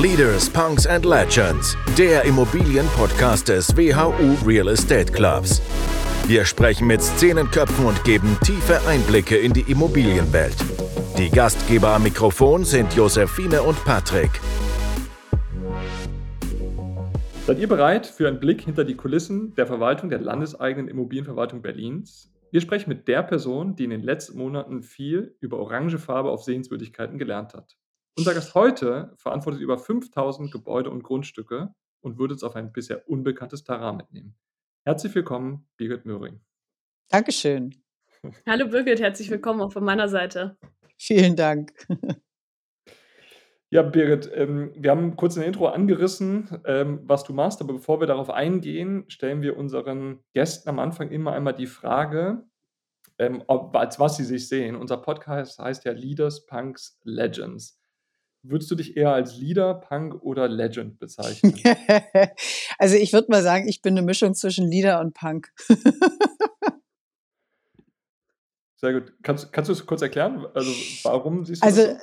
Leaders, Punks and Legends, der Immobilienpodcast des WHU Real Estate Clubs. Wir sprechen mit Szenenköpfen und geben tiefe Einblicke in die Immobilienwelt. Die Gastgeber am Mikrofon sind Josephine und Patrick. Seid ihr bereit für einen Blick hinter die Kulissen der Verwaltung der landeseigenen Immobilienverwaltung Berlins? Wir sprechen mit der Person, die in den letzten Monaten viel über orange Farbe auf Sehenswürdigkeiten gelernt hat. Unser Gast heute verantwortet über 5000 Gebäude und Grundstücke und würde uns auf ein bisher unbekanntes Terrain mitnehmen. Herzlich willkommen, Birgit Möhring. Dankeschön. Hallo Birgit, herzlich willkommen auch von meiner Seite. Vielen Dank. Ja, Birgit, ähm, wir haben kurz in der Intro angerissen, ähm, was du machst, aber bevor wir darauf eingehen, stellen wir unseren Gästen am Anfang immer einmal die Frage, ähm, ob, als was sie sich sehen. Unser Podcast heißt ja Leaders, Punks, Legends. Würdest du dich eher als Leader, Punk oder Legend bezeichnen? also ich würde mal sagen, ich bin eine Mischung zwischen Leader und Punk. Sehr gut. Kannst, kannst du es kurz erklären? Also warum siehst du also, das? Äh,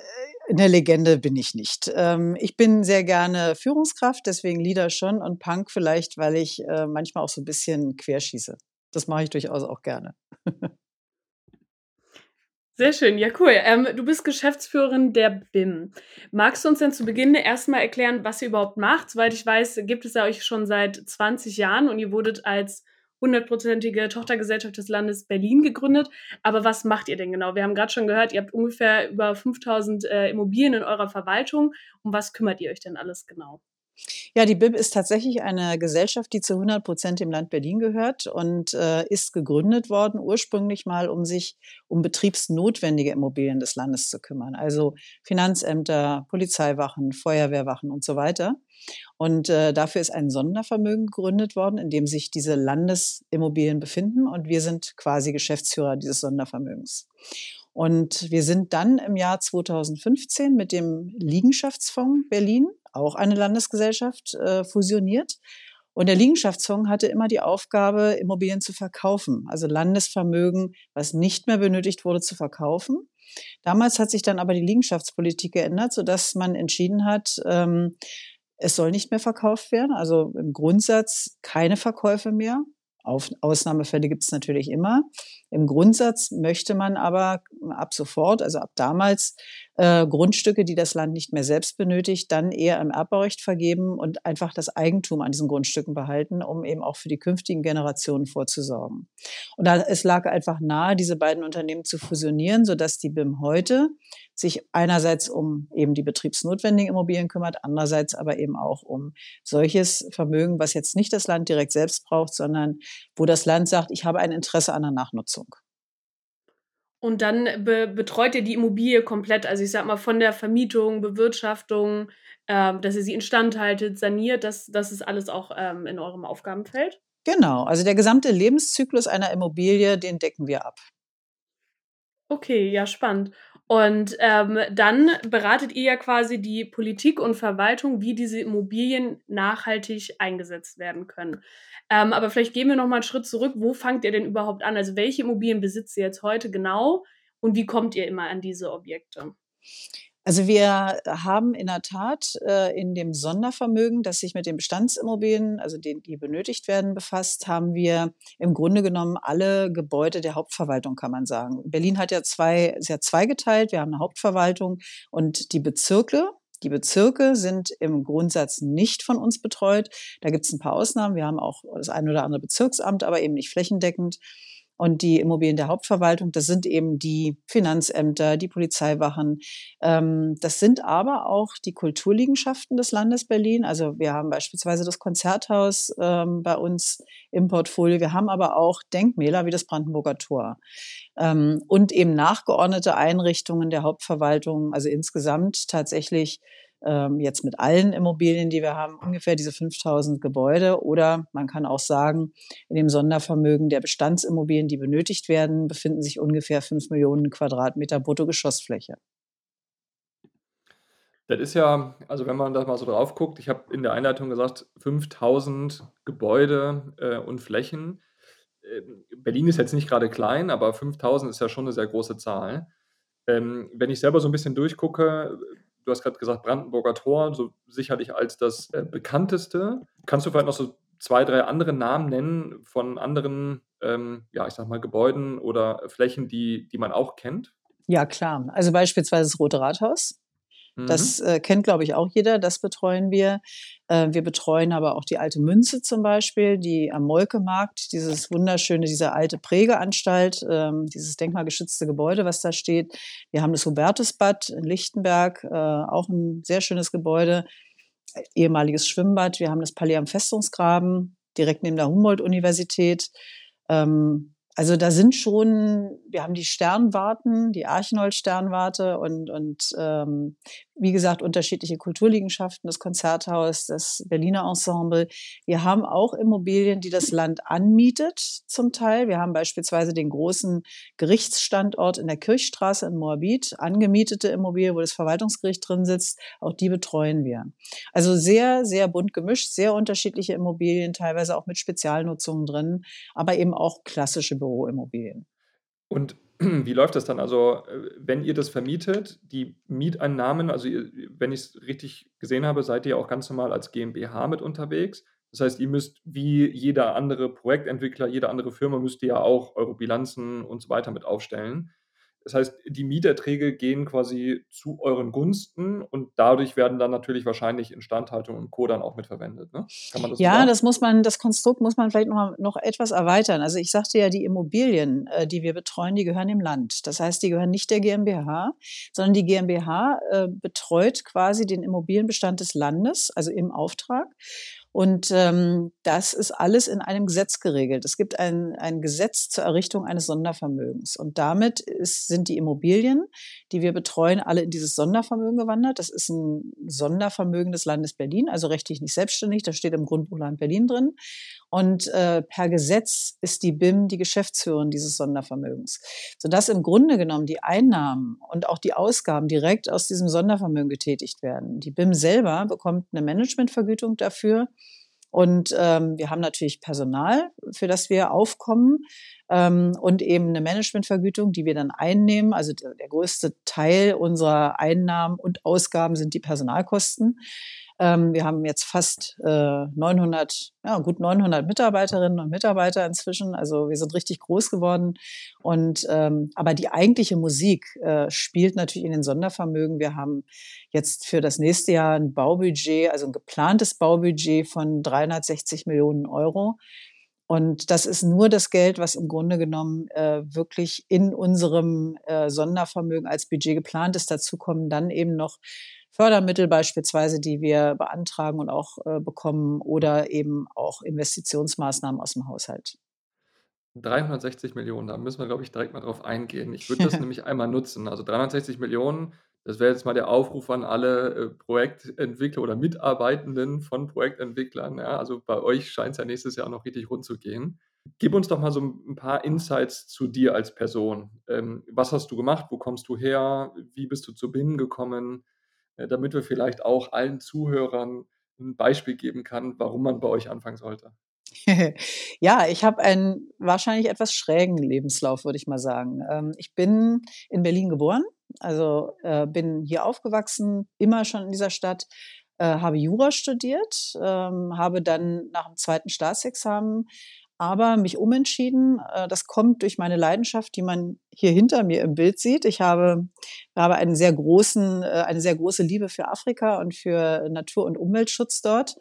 eine Legende bin ich nicht. Ähm, ich bin sehr gerne Führungskraft, deswegen Leader schon und Punk vielleicht, weil ich äh, manchmal auch so ein bisschen querschieße. Das mache ich durchaus auch gerne. Sehr schön, ja cool. Ähm, du bist Geschäftsführerin der BIM. Magst du uns denn zu Beginn erstmal erklären, was ihr überhaupt macht? Soweit ich weiß, gibt es ja euch schon seit 20 Jahren und ihr wurdet als hundertprozentige Tochtergesellschaft des Landes Berlin gegründet. Aber was macht ihr denn genau? Wir haben gerade schon gehört, ihr habt ungefähr über 5000 äh, Immobilien in eurer Verwaltung. Um was kümmert ihr euch denn alles genau? Ja, die BIB ist tatsächlich eine Gesellschaft, die zu 100 Prozent dem Land Berlin gehört und äh, ist gegründet worden ursprünglich mal, um sich um betriebsnotwendige Immobilien des Landes zu kümmern. Also Finanzämter, Polizeiwachen, Feuerwehrwachen und so weiter. Und äh, dafür ist ein Sondervermögen gegründet worden, in dem sich diese Landesimmobilien befinden. Und wir sind quasi Geschäftsführer dieses Sondervermögens. Und wir sind dann im Jahr 2015 mit dem Liegenschaftsfonds Berlin auch eine Landesgesellschaft, äh, fusioniert. Und der Liegenschaftsfonds hatte immer die Aufgabe, Immobilien zu verkaufen, also Landesvermögen, was nicht mehr benötigt wurde, zu verkaufen. Damals hat sich dann aber die Liegenschaftspolitik geändert, sodass man entschieden hat, ähm, es soll nicht mehr verkauft werden, also im Grundsatz keine Verkäufe mehr. Auf, Ausnahmefälle gibt es natürlich immer. Im Grundsatz möchte man aber ab sofort, also ab damals, äh, Grundstücke, die das Land nicht mehr selbst benötigt, dann eher im Erbbaurecht vergeben und einfach das Eigentum an diesen Grundstücken behalten, um eben auch für die künftigen Generationen vorzusorgen. Und da, es lag einfach nahe, diese beiden Unternehmen zu fusionieren, sodass die BIM heute sich einerseits um eben die betriebsnotwendigen Immobilien kümmert, andererseits aber eben auch um solches Vermögen, was jetzt nicht das Land direkt selbst braucht, sondern wo das Land sagt, ich habe ein Interesse an der Nachnutzung. Und dann be betreut ihr die Immobilie komplett, also ich sag mal von der Vermietung, Bewirtschaftung, äh, dass ihr sie instand haltet, saniert, das, das ist alles auch ähm, in eurem Aufgabenfeld? Genau, also der gesamte Lebenszyklus einer Immobilie, den decken wir ab. Okay, ja, spannend. Und ähm, dann beratet ihr ja quasi die Politik und Verwaltung, wie diese Immobilien nachhaltig eingesetzt werden können. Ähm, aber vielleicht gehen wir noch mal einen Schritt zurück. Wo fangt ihr denn überhaupt an? Also welche Immobilien besitzt ihr jetzt heute genau und wie kommt ihr immer an diese Objekte? Also wir haben in der Tat äh, in dem Sondervermögen, das sich mit den Bestandsimmobilien, also die, die benötigt werden, befasst, haben wir im Grunde genommen alle Gebäude der Hauptverwaltung, kann man sagen. Berlin hat ja zwei, ist ja zweigeteilt. Wir haben eine Hauptverwaltung und die Bezirke. Die Bezirke sind im Grundsatz nicht von uns betreut. Da gibt es ein paar Ausnahmen. Wir haben auch das ein oder andere Bezirksamt, aber eben nicht flächendeckend. Und die Immobilien der Hauptverwaltung, das sind eben die Finanzämter, die Polizeiwachen. Ähm, das sind aber auch die Kulturliegenschaften des Landes Berlin. Also wir haben beispielsweise das Konzerthaus ähm, bei uns im Portfolio. Wir haben aber auch Denkmäler wie das Brandenburger Tor. Ähm, und eben nachgeordnete Einrichtungen der Hauptverwaltung. Also insgesamt tatsächlich ähm, jetzt mit allen Immobilien, die wir haben, ungefähr diese 5000 Gebäude. Oder man kann auch sagen, in dem Sondervermögen der Bestandsimmobilien, die benötigt werden, befinden sich ungefähr 5 Millionen Quadratmeter Bruttogeschossfläche. Das ist ja, also wenn man da mal so drauf guckt, ich habe in der Einleitung gesagt, 5000 Gebäude äh, und Flächen. Äh, Berlin ist jetzt nicht gerade klein, aber 5000 ist ja schon eine sehr große Zahl. Ähm, wenn ich selber so ein bisschen durchgucke, du hast gerade gesagt, Brandenburger Tor, so sicherlich als das äh, bekannteste. Kannst du vielleicht noch so zwei, drei andere Namen nennen von anderen, ähm, ja, ich sag mal, Gebäuden oder Flächen, die, die man auch kennt? Ja, klar. Also beispielsweise das Rote Rathaus. Das mhm. äh, kennt, glaube ich, auch jeder. Das betreuen wir. Äh, wir betreuen aber auch die alte Münze zum Beispiel, die am Molkemarkt, dieses wunderschöne, diese alte Prägeanstalt, ähm, dieses denkmalgeschützte Gebäude, was da steht. Wir haben das Hubertusbad in Lichtenberg, äh, auch ein sehr schönes Gebäude, ehemaliges Schwimmbad. Wir haben das Palais am Festungsgraben, direkt neben der Humboldt-Universität. Ähm, also da sind schon, wir haben die Sternwarten, die Archinold-Sternwarte und, und ähm, wie gesagt, unterschiedliche Kulturliegenschaften, das Konzerthaus, das Berliner Ensemble. Wir haben auch Immobilien, die das Land anmietet zum Teil. Wir haben beispielsweise den großen Gerichtsstandort in der Kirchstraße in Moabit, angemietete Immobilie, wo das Verwaltungsgericht drin sitzt. Auch die betreuen wir. Also sehr, sehr bunt gemischt, sehr unterschiedliche Immobilien, teilweise auch mit Spezialnutzungen drin, aber eben auch klassische Büroimmobilien. Und wie läuft das dann? Also, äh, wenn ihr das vermietet, die Mieteinnahmen, also ihr, wenn ich es richtig gesehen habe, seid ihr auch ganz normal als GmbH mit unterwegs. Das heißt, ihr müsst wie jeder andere Projektentwickler, jede andere Firma müsst ihr ja auch eure Bilanzen und so weiter mit aufstellen. Das heißt, die Mieterträge gehen quasi zu euren Gunsten und dadurch werden dann natürlich wahrscheinlich Instandhaltung und Co. dann auch mitverwendet. Ne? Kann man das ja, so das muss man, das Konstrukt muss man vielleicht noch, noch etwas erweitern. Also ich sagte ja, die Immobilien, äh, die wir betreuen, die gehören dem Land. Das heißt, die gehören nicht der GmbH, sondern die GmbH äh, betreut quasi den Immobilienbestand des Landes, also im Auftrag. Und ähm, das ist alles in einem Gesetz geregelt. Es gibt ein, ein Gesetz zur Errichtung eines Sondervermögens. Und damit ist, sind die Immobilien, die wir betreuen, alle in dieses Sondervermögen gewandert. Das ist ein Sondervermögen des Landes Berlin, also rechtlich nicht selbstständig. Das steht im Grundbuch Land Berlin drin. Und äh, per Gesetz ist die BIM die Geschäftsführerin dieses Sondervermögens, sodass im Grunde genommen die Einnahmen und auch die Ausgaben direkt aus diesem Sondervermögen getätigt werden. Die BIM selber bekommt eine Managementvergütung dafür. Und ähm, wir haben natürlich Personal, für das wir aufkommen ähm, und eben eine Managementvergütung, die wir dann einnehmen. Also der, der größte Teil unserer Einnahmen und Ausgaben sind die Personalkosten. Ähm, wir haben jetzt fast äh, 900, ja, gut 900 Mitarbeiterinnen und Mitarbeiter inzwischen. Also wir sind richtig groß geworden. Und ähm, aber die eigentliche Musik äh, spielt natürlich in den Sondervermögen. Wir haben jetzt für das nächste Jahr ein Baubudget, also ein geplantes Baubudget von 360 Millionen Euro. Und das ist nur das Geld, was im Grunde genommen äh, wirklich in unserem äh, Sondervermögen als Budget geplant ist. Dazu kommen dann eben noch Fördermittel beispielsweise, die wir beantragen und auch äh, bekommen oder eben auch Investitionsmaßnahmen aus dem Haushalt. 360 Millionen, da müssen wir, glaube ich, direkt mal drauf eingehen. Ich würde das nämlich einmal nutzen. Also 360 Millionen, das wäre jetzt mal der Aufruf an alle äh, Projektentwickler oder Mitarbeitenden von Projektentwicklern. Ja, also bei euch scheint es ja nächstes Jahr noch richtig rund zu gehen. Gib uns doch mal so ein paar Insights zu dir als Person. Ähm, was hast du gemacht? Wo kommst du her? Wie bist du zu BIN gekommen? Äh, damit wir vielleicht auch allen Zuhörern ein Beispiel geben kann, warum man bei euch anfangen sollte. ja, ich habe einen wahrscheinlich etwas schrägen Lebenslauf, würde ich mal sagen. Ähm, ich bin in Berlin geboren, also äh, bin hier aufgewachsen, immer schon in dieser Stadt, äh, habe Jura studiert, ähm, habe dann nach dem zweiten Staatsexamen aber mich umentschieden. Äh, das kommt durch meine Leidenschaft, die man hier hinter mir im Bild sieht. Ich habe, habe einen sehr großen, äh, eine sehr große Liebe für Afrika und für Natur- und Umweltschutz dort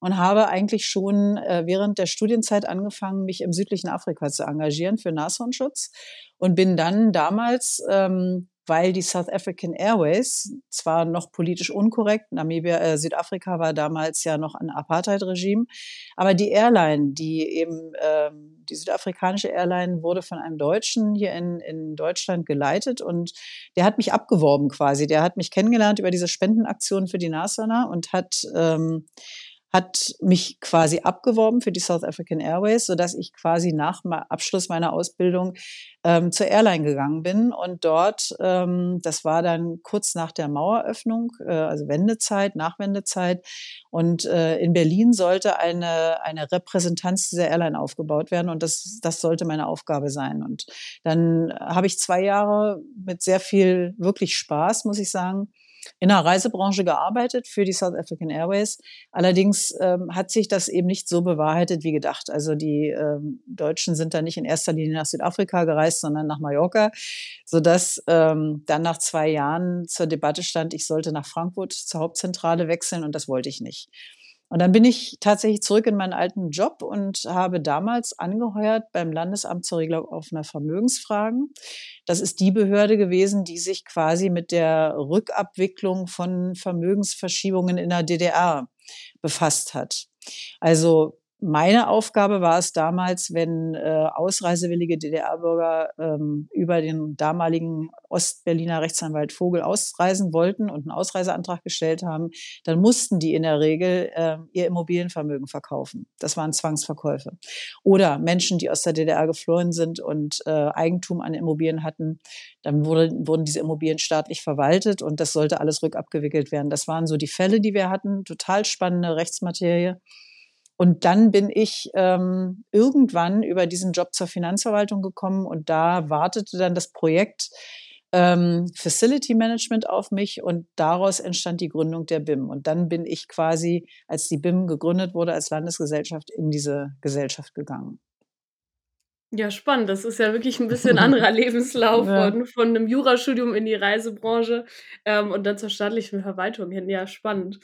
und habe eigentlich schon äh, während der Studienzeit angefangen, mich im südlichen Afrika zu engagieren für Nashornschutz und bin dann damals ähm, weil die South African Airways zwar noch politisch unkorrekt, Namibia, äh, Südafrika war damals ja noch ein Apartheid-Regime, aber die Airline, die eben, ähm, die südafrikanische Airline wurde von einem Deutschen hier in, in Deutschland geleitet und der hat mich abgeworben quasi. Der hat mich kennengelernt über diese Spendenaktion für die Nashörner und hat ähm, hat mich quasi abgeworben für die South African Airways, sodass ich quasi nach Abschluss meiner Ausbildung ähm, zur Airline gegangen bin. Und dort, ähm, das war dann kurz nach der Maueröffnung, äh, also Wendezeit, Nachwendezeit. Und äh, in Berlin sollte eine, eine Repräsentanz dieser Airline aufgebaut werden. Und das, das sollte meine Aufgabe sein. Und dann habe ich zwei Jahre mit sehr viel wirklich Spaß, muss ich sagen, in der Reisebranche gearbeitet für die South African Airways. Allerdings ähm, hat sich das eben nicht so bewahrheitet wie gedacht. Also die ähm, Deutschen sind da nicht in erster Linie nach Südafrika gereist, sondern nach Mallorca, sodass ähm, dann nach zwei Jahren zur Debatte stand, ich sollte nach Frankfurt zur Hauptzentrale wechseln und das wollte ich nicht. Und dann bin ich tatsächlich zurück in meinen alten Job und habe damals angeheuert beim Landesamt zur Regelung offener Vermögensfragen. Das ist die Behörde gewesen, die sich quasi mit der Rückabwicklung von Vermögensverschiebungen in der DDR befasst hat. Also meine Aufgabe war es damals, wenn äh, ausreisewillige DDR-Bürger ähm, über den damaligen Ostberliner Rechtsanwalt Vogel ausreisen wollten und einen Ausreiseantrag gestellt haben, dann mussten die in der Regel äh, ihr Immobilienvermögen verkaufen. Das waren Zwangsverkäufe. Oder Menschen, die aus der DDR geflohen sind und äh, Eigentum an Immobilien hatten, dann wurde, wurden diese Immobilien staatlich verwaltet und das sollte alles rückabgewickelt werden. Das waren so die Fälle, die wir hatten. Total spannende Rechtsmaterie. Und dann bin ich ähm, irgendwann über diesen Job zur Finanzverwaltung gekommen und da wartete dann das Projekt ähm, Facility Management auf mich und daraus entstand die Gründung der BIM. Und dann bin ich quasi, als die BIM gegründet wurde, als Landesgesellschaft in diese Gesellschaft gegangen. Ja, spannend. Das ist ja wirklich ein bisschen anderer Lebenslauf Ja. von, von einem Jurastudium in die Reisebranche ähm, und dann zur staatlichen Verwaltung hin. Ja, spannend.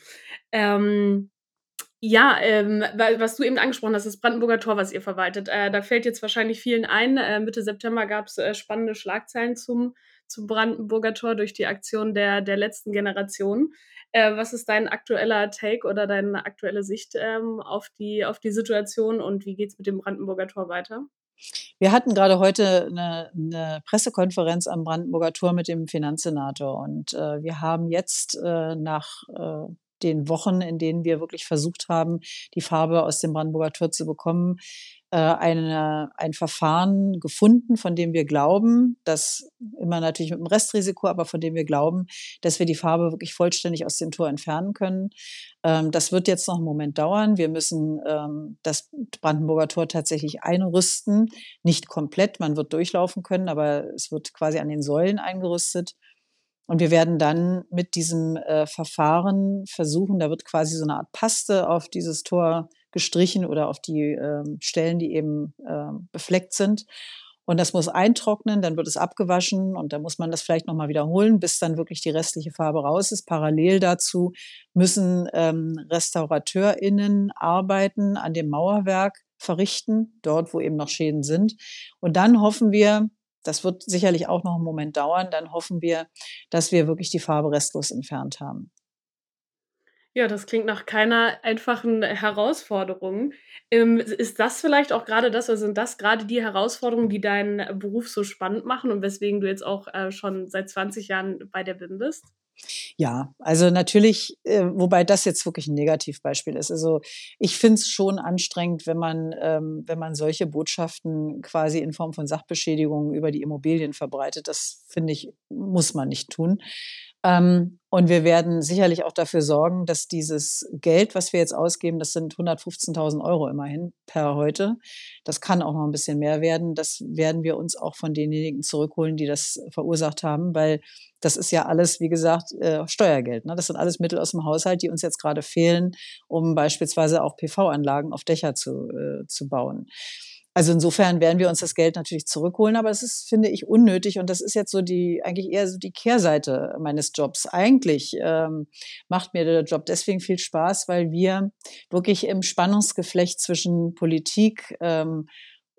Ähm, ja, ähm, was du eben angesprochen hast, das Brandenburger Tor, was ihr verwaltet. Äh, da fällt jetzt wahrscheinlich vielen ein. Äh, Mitte September gab es äh, spannende Schlagzeilen zum, zum Brandenburger Tor durch die Aktion der, der letzten Generation. Äh, was ist dein aktueller Take oder deine aktuelle Sicht ähm, auf, die, auf die Situation und wie geht es mit dem Brandenburger Tor weiter? Wir hatten gerade heute eine, eine Pressekonferenz am Brandenburger Tor mit dem Finanzsenator und äh, wir haben jetzt äh, nach äh, den Wochen, in denen wir wirklich versucht haben, die Farbe aus dem Brandenburger Tor zu bekommen, äh, eine, ein Verfahren gefunden, von dem wir glauben, dass immer natürlich mit einem Restrisiko, aber von dem wir glauben, dass wir die Farbe wirklich vollständig aus dem Tor entfernen können. Ähm, das wird jetzt noch einen Moment dauern. Wir müssen ähm, das Brandenburger Tor tatsächlich einrüsten, nicht komplett. Man wird durchlaufen können, aber es wird quasi an den Säulen eingerüstet. Und wir werden dann mit diesem äh, Verfahren versuchen, da wird quasi so eine Art Paste auf dieses Tor gestrichen oder auf die ähm, Stellen, die eben äh, befleckt sind. Und das muss eintrocknen, dann wird es abgewaschen und dann muss man das vielleicht nochmal wiederholen, bis dann wirklich die restliche Farbe raus ist. Parallel dazu müssen ähm, RestaurateurInnen arbeiten, an dem Mauerwerk verrichten, dort, wo eben noch Schäden sind. Und dann hoffen wir, das wird sicherlich auch noch einen Moment dauern. Dann hoffen wir, dass wir wirklich die Farbe restlos entfernt haben. Ja, das klingt nach keiner einfachen Herausforderung. Ähm, ist das vielleicht auch gerade das oder sind das gerade die Herausforderungen, die deinen Beruf so spannend machen und weswegen du jetzt auch äh, schon seit 20 Jahren bei der BIM bist? Ja, also natürlich, äh, wobei das jetzt wirklich ein Negativbeispiel ist. Also ich finde es schon anstrengend, wenn man, ähm, wenn man solche Botschaften quasi in Form von Sachbeschädigungen über die Immobilien verbreitet. Das finde ich, muss man nicht tun. Ähm, und wir werden sicherlich auch dafür sorgen, dass dieses Geld, was wir jetzt ausgeben, das sind 115.000 Euro immerhin per heute. Das kann auch noch ein bisschen mehr werden. Das werden wir uns auch von denjenigen zurückholen, die das verursacht haben, weil das ist ja alles, wie gesagt, äh, Steuergeld. Ne? Das sind alles Mittel aus dem Haushalt, die uns jetzt gerade fehlen, um beispielsweise auch PV-Anlagen auf Dächer zu, äh, zu bauen. Also insofern werden wir uns das Geld natürlich zurückholen, aber es ist, finde ich, unnötig und das ist jetzt so die, eigentlich eher so die Kehrseite meines Jobs. Eigentlich ähm, macht mir der Job deswegen viel Spaß, weil wir wirklich im Spannungsgeflecht zwischen Politik, ähm,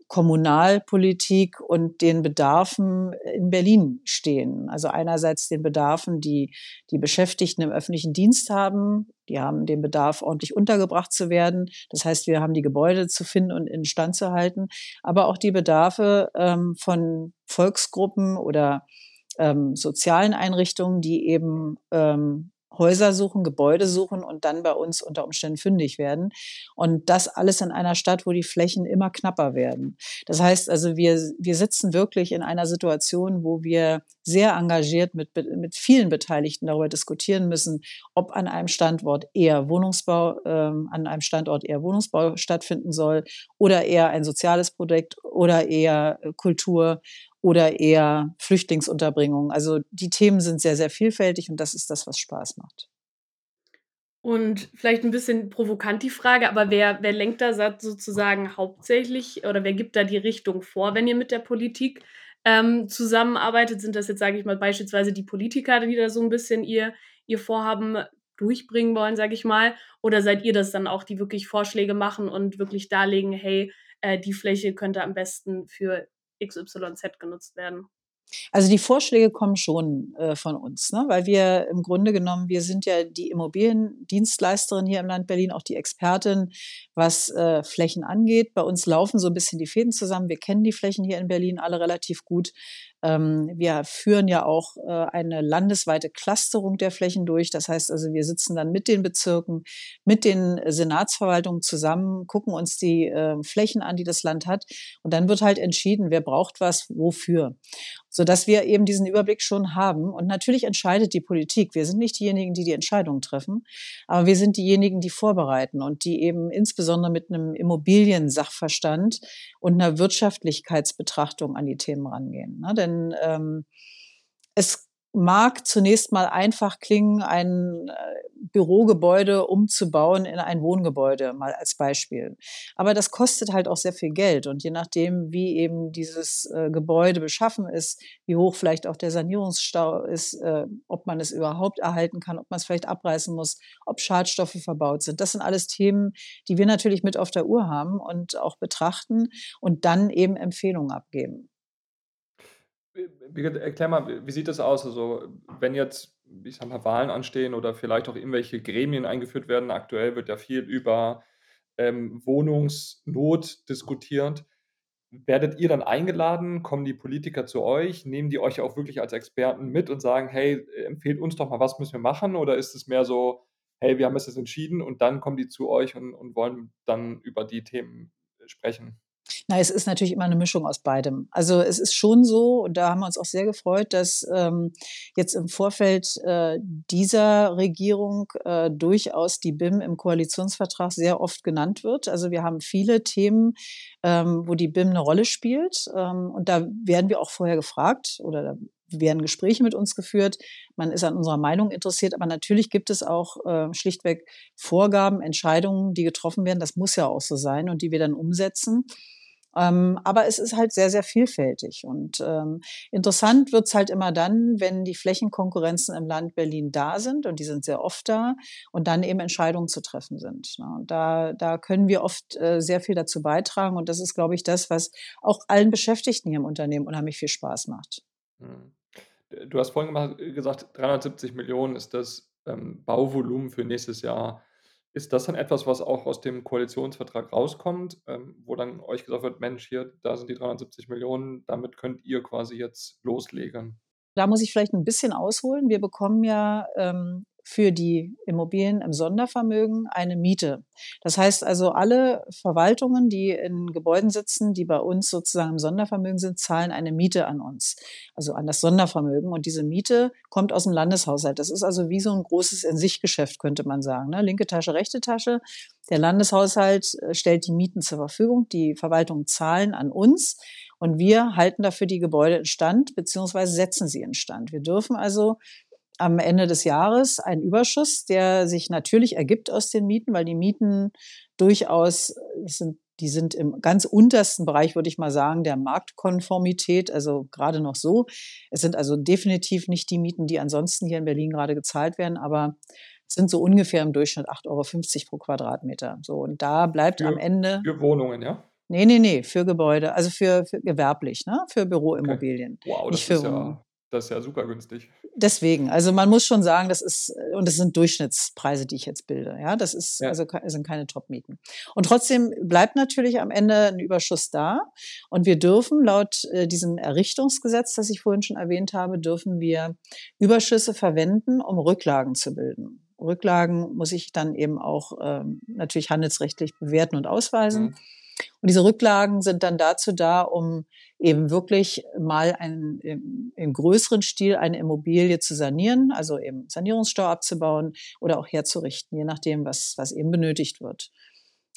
Kommunalpolitik und den Bedarfen in Berlin stehen. Also einerseits den Bedarfen, die die Beschäftigten im öffentlichen Dienst haben. Die haben den Bedarf, ordentlich untergebracht zu werden. Das heißt, wir haben die Gebäude zu finden und instand zu halten, aber auch die Bedarfe ähm, von Volksgruppen oder ähm, sozialen Einrichtungen, die eben ähm, Häuser suchen, Gebäude suchen und dann bei uns unter Umständen fündig werden. Und das alles in einer Stadt, wo die Flächen immer knapper werden. Das heißt also, wir, wir sitzen wirklich in einer Situation, wo wir sehr engagiert mit, mit vielen Beteiligten darüber diskutieren müssen, ob an einem Standort eher Wohnungsbau, ähm, an einem Standort eher Wohnungsbau stattfinden soll oder eher ein soziales Projekt oder eher Kultur oder eher Flüchtlingsunterbringung. Also die Themen sind sehr, sehr vielfältig und das ist das, was Spaß macht. Und vielleicht ein bisschen provokant die Frage, aber wer, wer lenkt da sozusagen hauptsächlich oder wer gibt da die Richtung vor, wenn ihr mit der Politik ähm, zusammenarbeitet? Sind das jetzt, sage ich mal, beispielsweise die Politiker, die da so ein bisschen ihr, ihr Vorhaben durchbringen wollen, sage ich mal? Oder seid ihr das dann auch, die wirklich Vorschläge machen und wirklich darlegen, hey, äh, die Fläche könnte am besten für XYZ genutzt werden? Also die Vorschläge kommen schon äh, von uns, ne? weil wir im Grunde genommen, wir sind ja die Immobiliendienstleisterin hier im Land Berlin, auch die Expertin, was äh, Flächen angeht. Bei uns laufen so ein bisschen die Fäden zusammen. Wir kennen die Flächen hier in Berlin alle relativ gut. Ähm, wir führen ja auch äh, eine landesweite Clusterung der Flächen durch. Das heißt also, wir sitzen dann mit den Bezirken, mit den Senatsverwaltungen zusammen, gucken uns die äh, Flächen an, die das Land hat. Und dann wird halt entschieden, wer braucht was, wofür sodass wir eben diesen Überblick schon haben. Und natürlich entscheidet die Politik. Wir sind nicht diejenigen, die die Entscheidungen treffen, aber wir sind diejenigen, die vorbereiten und die eben insbesondere mit einem Immobiliensachverstand und einer Wirtschaftlichkeitsbetrachtung an die Themen rangehen. Ne? Denn ähm, es mag zunächst mal einfach klingen, ein äh, Bürogebäude umzubauen in ein Wohngebäude, mal als Beispiel. Aber das kostet halt auch sehr viel Geld. Und je nachdem, wie eben dieses äh, Gebäude beschaffen ist, wie hoch vielleicht auch der Sanierungsstau ist, äh, ob man es überhaupt erhalten kann, ob man es vielleicht abreißen muss, ob Schadstoffe verbaut sind. Das sind alles Themen, die wir natürlich mit auf der Uhr haben und auch betrachten und dann eben Empfehlungen abgeben. Erklär mal, wie sieht das aus? Also, wenn jetzt, ich sag mal, Wahlen anstehen oder vielleicht auch irgendwelche Gremien eingeführt werden. Aktuell wird ja viel über ähm, Wohnungsnot diskutiert. Werdet ihr dann eingeladen? Kommen die Politiker zu euch? Nehmen die euch auch wirklich als Experten mit und sagen, hey, empfehlt uns doch mal, was müssen wir machen? Oder ist es mehr so, hey, wir haben es jetzt entschieden und dann kommen die zu euch und, und wollen dann über die Themen sprechen? Na, es ist natürlich immer eine Mischung aus beidem. Also es ist schon so, und da haben wir uns auch sehr gefreut, dass ähm, jetzt im Vorfeld äh, dieser Regierung äh, durchaus die BIM im Koalitionsvertrag sehr oft genannt wird. Also wir haben viele Themen, ähm, wo die BIM eine Rolle spielt. Ähm, und da werden wir auch vorher gefragt oder da werden Gespräche mit uns geführt. Man ist an unserer Meinung interessiert, aber natürlich gibt es auch äh, schlichtweg Vorgaben, Entscheidungen, die getroffen werden. Das muss ja auch so sein und die wir dann umsetzen. Ähm, aber es ist halt sehr, sehr vielfältig. Und ähm, interessant wird's halt immer dann, wenn die Flächenkonkurrenzen im Land Berlin da sind, und die sind sehr oft da, und dann eben Entscheidungen zu treffen sind. Ne? Und da, da können wir oft äh, sehr viel dazu beitragen. Und das ist, glaube ich, das, was auch allen Beschäftigten hier im Unternehmen unheimlich viel Spaß macht. Hm. Du hast vorhin gesagt, 370 Millionen ist das ähm, Bauvolumen für nächstes Jahr. Ist das dann etwas, was auch aus dem Koalitionsvertrag rauskommt, ähm, wo dann euch gesagt wird, Mensch, hier, da sind die 370 Millionen, damit könnt ihr quasi jetzt loslegen? Da muss ich vielleicht ein bisschen ausholen. Wir bekommen ja ähm, für die Immobilien im Sondervermögen eine Miete. Das heißt also, alle Verwaltungen, die in Gebäuden sitzen, die bei uns sozusagen im Sondervermögen sind, zahlen eine Miete an uns, also an das Sondervermögen. Und diese Miete kommt aus dem Landeshaushalt. Das ist also wie so ein großes In-sich-Geschäft, könnte man sagen. Ne? Linke Tasche, rechte Tasche. Der Landeshaushalt äh, stellt die Mieten zur Verfügung. Die Verwaltungen zahlen an uns. Und wir halten dafür die Gebäude in Stand, beziehungsweise setzen sie in Stand. Wir dürfen also am Ende des Jahres einen Überschuss, der sich natürlich ergibt aus den Mieten, weil die Mieten durchaus sind, die sind im ganz untersten Bereich, würde ich mal sagen, der Marktkonformität, also gerade noch so. Es sind also definitiv nicht die Mieten, die ansonsten hier in Berlin gerade gezahlt werden, aber sind so ungefähr im Durchschnitt 8,50 Euro pro Quadratmeter. So, und da bleibt für, am Ende. Für Wohnungen, ja? Nee, nee, nee, für Gebäude, also für, für gewerblich, ne? für Büroimmobilien. Okay. Wow, das nicht für ist ja das ist ja super günstig. Deswegen, also man muss schon sagen, das ist, und das sind Durchschnittspreise, die ich jetzt bilde. Ja, das ist, ja. also sind keine Top-Mieten. Und trotzdem bleibt natürlich am Ende ein Überschuss da. Und wir dürfen laut äh, diesem Errichtungsgesetz, das ich vorhin schon erwähnt habe, dürfen wir Überschüsse verwenden, um Rücklagen zu bilden. Rücklagen muss ich dann eben auch ähm, natürlich handelsrechtlich bewerten und ausweisen. Mhm. Und diese Rücklagen sind dann dazu da, um eben wirklich mal einen, im, im größeren Stil eine Immobilie zu sanieren, also eben Sanierungsstau abzubauen oder auch herzurichten, je nachdem, was, was eben benötigt wird.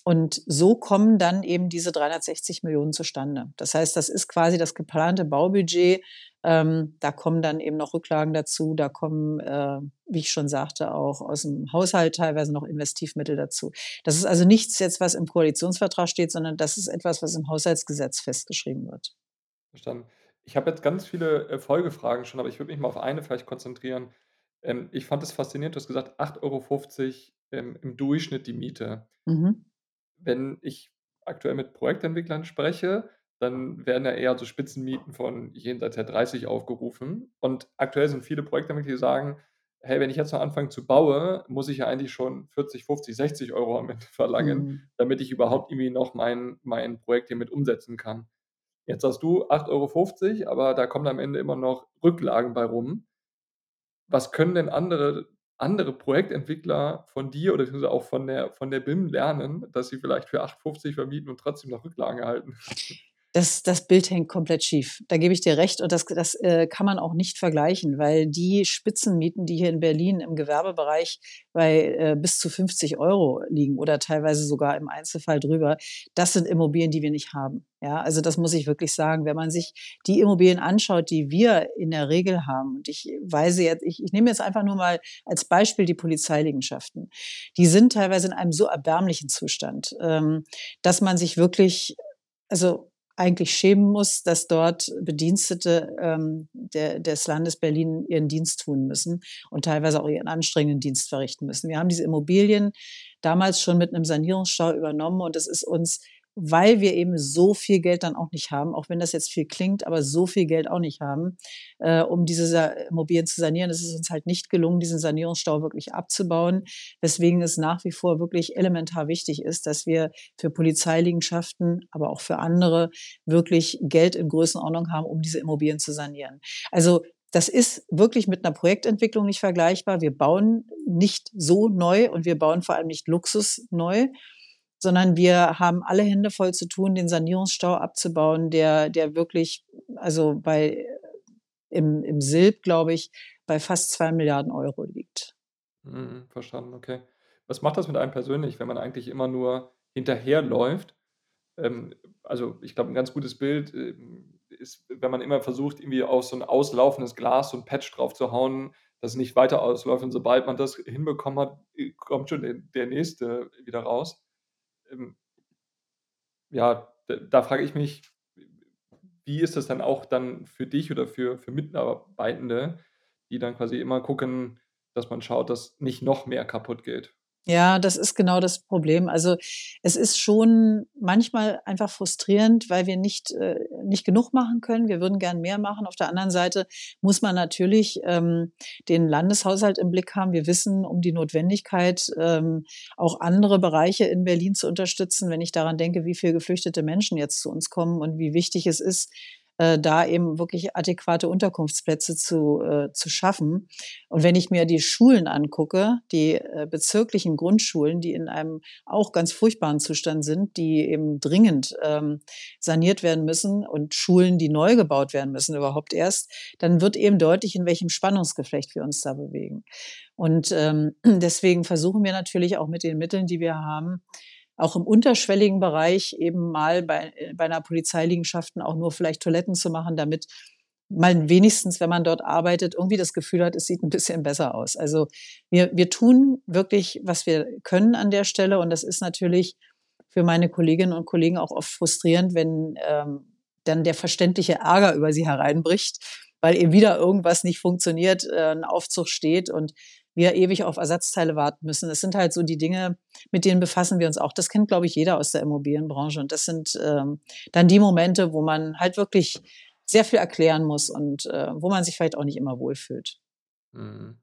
Und so kommen dann eben diese 360 Millionen zustande. Das heißt, das ist quasi das geplante Baubudget. Ähm, da kommen dann eben noch Rücklagen dazu. Da kommen, äh, wie ich schon sagte, auch aus dem Haushalt teilweise noch Investivmittel dazu. Das ist also nichts jetzt, was im Koalitionsvertrag steht, sondern das ist etwas, was im Haushaltsgesetz festgeschrieben wird. Verstanden. Ich habe jetzt ganz viele äh, Folgefragen schon, aber ich würde mich mal auf eine vielleicht konzentrieren. Ähm, ich fand es faszinierend, du hast gesagt, 8,50 Euro ähm, im Durchschnitt die Miete. Mhm wenn ich aktuell mit Projektentwicklern spreche, dann werden ja eher so Spitzenmieten von jenseits der 30 aufgerufen. Und aktuell sind viele Projektentwickler, die sagen, hey, wenn ich jetzt noch anfange zu bauen, muss ich ja eigentlich schon 40, 50, 60 Euro am Ende verlangen, mhm. damit ich überhaupt irgendwie noch mein, mein Projekt hier mit umsetzen kann. Jetzt hast du 8,50 Euro, aber da kommen am Ende immer noch Rücklagen bei rum. Was können denn andere andere Projektentwickler von dir oder auch von der, von der BIM lernen, dass sie vielleicht für 8,50 vermieten und trotzdem noch Rücklagen erhalten? das, das Bild hängt komplett schief. Da gebe ich dir recht und das, das äh, kann man auch nicht vergleichen, weil die Spitzenmieten, die hier in Berlin im Gewerbebereich bei äh, bis zu 50 Euro liegen oder teilweise sogar im Einzelfall drüber, das sind Immobilien, die wir nicht haben. Ja, also das muss ich wirklich sagen. Wenn man sich die Immobilien anschaut, die wir in der Regel haben, und ich weise jetzt, ich, ich nehme jetzt einfach nur mal als Beispiel die Polizeiliegenschaften, die sind teilweise in einem so erbärmlichen Zustand, ähm, dass man sich wirklich, also eigentlich schämen muss, dass dort Bedienstete ähm, der, des Landes Berlin ihren Dienst tun müssen und teilweise auch ihren anstrengenden Dienst verrichten müssen. Wir haben diese Immobilien damals schon mit einem Sanierungsstau übernommen und es ist uns weil wir eben so viel Geld dann auch nicht haben, auch wenn das jetzt viel klingt, aber so viel Geld auch nicht haben, äh, um diese Immobilien zu sanieren. Es ist uns halt nicht gelungen, diesen Sanierungsstau wirklich abzubauen, weswegen es nach wie vor wirklich elementar wichtig ist, dass wir für Polizeiliegenschaften, aber auch für andere wirklich Geld in Größenordnung haben, um diese Immobilien zu sanieren. Also das ist wirklich mit einer Projektentwicklung nicht vergleichbar. Wir bauen nicht so neu und wir bauen vor allem nicht Luxus neu, sondern wir haben alle Hände voll zu tun, den Sanierungsstau abzubauen, der, der wirklich, also bei, im, im Silb, glaube ich, bei fast zwei Milliarden Euro liegt. Mhm, verstanden, okay. Was macht das mit einem persönlich, wenn man eigentlich immer nur hinterherläuft? Ähm, also ich glaube, ein ganz gutes Bild äh, ist, wenn man immer versucht, irgendwie auf so ein auslaufendes Glas so ein Patch drauf zu hauen, das nicht weiter ausläuft. Und sobald man das hinbekommen hat, kommt schon der, der nächste wieder raus ähm, ja, da, da frage ich mich, wie ist das dann auch dann für dich oder für, für Mitarbeitende, die dann quasi immer gucken, dass man schaut, dass nicht noch mehr kaputt geht? Ja, das ist genau das Problem. Also es ist schon manchmal einfach frustrierend, weil wir nicht, äh, nicht genug machen können. Wir würden gern mehr machen. Auf der anderen Seite muss man natürlich ähm, den Landeshaushalt im Blick haben. Wir wissen um die Notwendigkeit, ähm, auch andere Bereiche in Berlin zu unterstützen. Wenn ich daran denke, wie viele geflüchtete Menschen jetzt zu uns kommen und wie wichtig es ist, äh, da eben wirklich adäquate Unterkunftsplätze zu, äh, zu schaffen. Und wenn ich mir die Schulen angucke, die äh, bezirklichen Grundschulen, die in einem auch ganz furchtbaren Zustand sind, die eben dringend ähm, saniert werden müssen und Schulen, die neu gebaut werden müssen überhaupt erst, dann wird eben deutlich, in welchem Spannungsgeflecht wir uns da bewegen. Und ähm, deswegen versuchen wir natürlich auch mit den Mitteln, die wir haben, auch im unterschwelligen Bereich eben mal bei, äh, bei einer Polizeiliegenschaften auch nur vielleicht Toiletten zu machen, damit man wenigstens, wenn man dort arbeitet, irgendwie das Gefühl hat, es sieht ein bisschen besser aus. Also wir, wir tun wirklich, was wir können an der Stelle. Und das ist natürlich für meine Kolleginnen und Kollegen auch oft frustrierend, wenn ähm, dann der verständliche Ärger über sie hereinbricht, weil eben wieder irgendwas nicht funktioniert, äh, ein Aufzug steht und wir ewig auf Ersatzteile warten müssen. Das sind halt so die Dinge, mit denen befassen wir uns auch. Das kennt, glaube ich, jeder aus der Immobilienbranche. Und das sind ähm, dann die Momente, wo man halt wirklich sehr viel erklären muss und äh, wo man sich vielleicht auch nicht immer wohlfühlt. Mhm.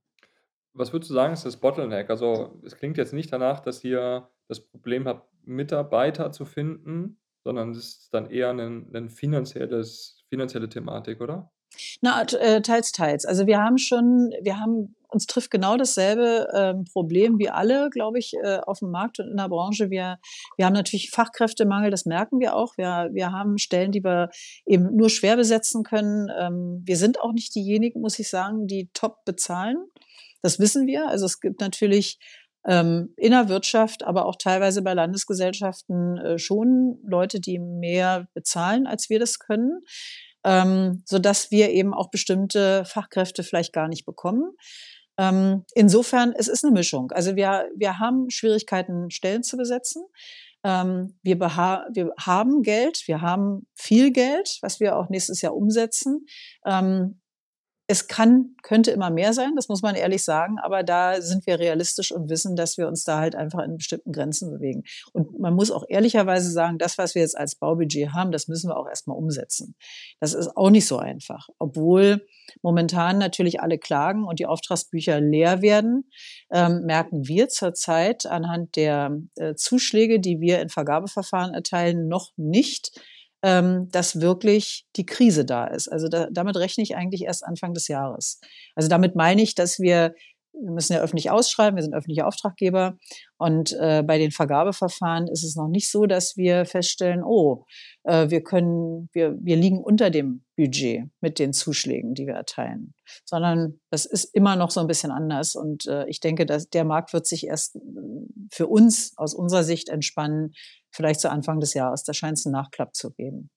Was würdest du sagen, ist das Bottleneck? Also es klingt jetzt nicht danach, dass ihr das Problem habt, Mitarbeiter zu finden, sondern es ist dann eher ein, ein finanzielles, finanzielle Thematik, oder? Na, äh, teils, teils. Also wir haben schon, wir haben, uns trifft genau dasselbe ähm, Problem wie alle, glaube ich, äh, auf dem Markt und in der Branche. Wir, wir haben natürlich Fachkräftemangel, das merken wir auch. Wir, wir haben Stellen, die wir eben nur schwer besetzen können. Ähm, wir sind auch nicht diejenigen, muss ich sagen, die top bezahlen. Das wissen wir. Also es gibt natürlich ähm, in der Wirtschaft, aber auch teilweise bei Landesgesellschaften äh, schon Leute, die mehr bezahlen, als wir das können, ähm, sodass wir eben auch bestimmte Fachkräfte vielleicht gar nicht bekommen. Ähm, insofern, es ist eine Mischung. Also wir, wir haben Schwierigkeiten, Stellen zu besetzen. Ähm, wir, wir haben Geld, wir haben viel Geld, was wir auch nächstes Jahr umsetzen. Ähm, es kann, könnte immer mehr sein, das muss man ehrlich sagen, aber da sind wir realistisch und wissen, dass wir uns da halt einfach in bestimmten Grenzen bewegen. Und man muss auch ehrlicherweise sagen, das, was wir jetzt als Baubudget haben, das müssen wir auch erstmal umsetzen. Das ist auch nicht so einfach, obwohl momentan natürlich alle klagen und die Auftragsbücher leer werden, ähm, merken wir zurzeit anhand der äh, Zuschläge, die wir in Vergabeverfahren erteilen, noch nicht, ähm, dass wirklich die Krise da ist. Also da, damit rechne ich eigentlich erst Anfang des Jahres. Also damit meine ich, dass wir wir müssen ja öffentlich ausschreiben, wir sind öffentliche Auftraggeber. Und äh, bei den Vergabeverfahren ist es noch nicht so, dass wir feststellen, oh, äh, wir können, wir, wir liegen unter dem Budget mit den Zuschlägen, die wir erteilen. Sondern das ist immer noch so ein bisschen anders. Und äh, ich denke, dass der Markt wird sich erst äh, für uns aus unserer Sicht entspannen, vielleicht zu Anfang des Jahres. Da scheint es einen Nachklapp zu geben.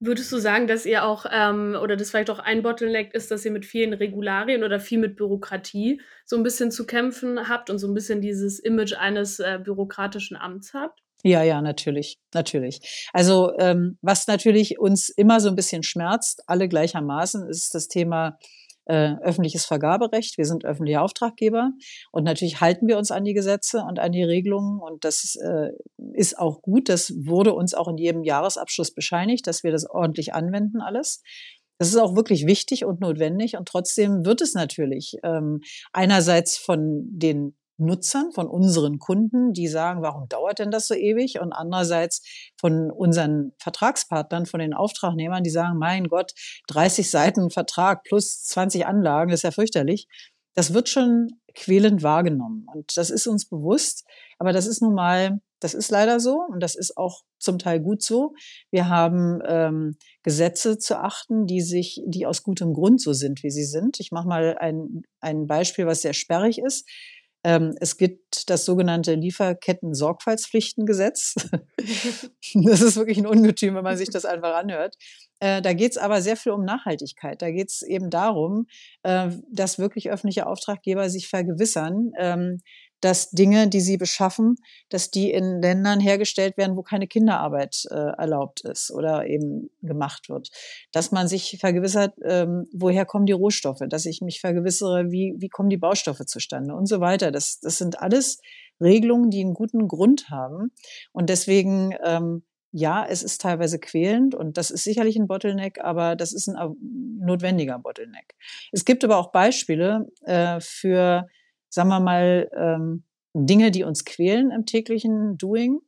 Würdest du sagen, dass ihr auch, ähm, oder das vielleicht auch ein Bottleneck ist, dass ihr mit vielen Regularien oder viel mit Bürokratie so ein bisschen zu kämpfen habt und so ein bisschen dieses Image eines äh, bürokratischen Amts habt? Ja, ja, natürlich, natürlich. Also ähm, was natürlich uns immer so ein bisschen schmerzt, alle gleichermaßen, ist das Thema äh, öffentliches Vergaberecht. Wir sind öffentliche Auftraggeber und natürlich halten wir uns an die Gesetze und an die Regelungen und das äh, ist auch gut. Das wurde uns auch in jedem Jahresabschluss bescheinigt, dass wir das ordentlich anwenden alles. Das ist auch wirklich wichtig und notwendig und trotzdem wird es natürlich ähm, einerseits von den Nutzern, von unseren Kunden, die sagen, warum dauert denn das so ewig? Und andererseits von unseren Vertragspartnern, von den Auftragnehmern, die sagen, mein Gott, 30 Seiten Vertrag plus 20 Anlagen, das ist ja fürchterlich. Das wird schon quälend wahrgenommen. Und das ist uns bewusst. Aber das ist nun mal, das ist leider so und das ist auch zum Teil gut so. Wir haben ähm, Gesetze zu achten, die sich, die aus gutem Grund so sind, wie sie sind. Ich mache mal ein, ein Beispiel, was sehr sperrig ist. Ähm, es gibt das sogenannte Lieferketten-Sorgfaltspflichtengesetz. das ist wirklich ein Ungetüm, wenn man sich das einfach anhört. Äh, da geht es aber sehr viel um Nachhaltigkeit. Da geht es eben darum, äh, dass wirklich öffentliche Auftraggeber sich vergewissern, ähm, dass Dinge, die sie beschaffen, dass die in Ländern hergestellt werden, wo keine Kinderarbeit äh, erlaubt ist oder eben gemacht wird. Dass man sich vergewissert, ähm, woher kommen die Rohstoffe, dass ich mich vergewissere, wie, wie kommen die Baustoffe zustande und so weiter. Das, das sind alles Regelungen, die einen guten Grund haben. Und deswegen, ähm, ja, es ist teilweise quälend und das ist sicherlich ein Bottleneck, aber das ist ein notwendiger Bottleneck. Es gibt aber auch Beispiele äh, für sagen wir mal, ähm, Dinge, die uns quälen im täglichen Doing.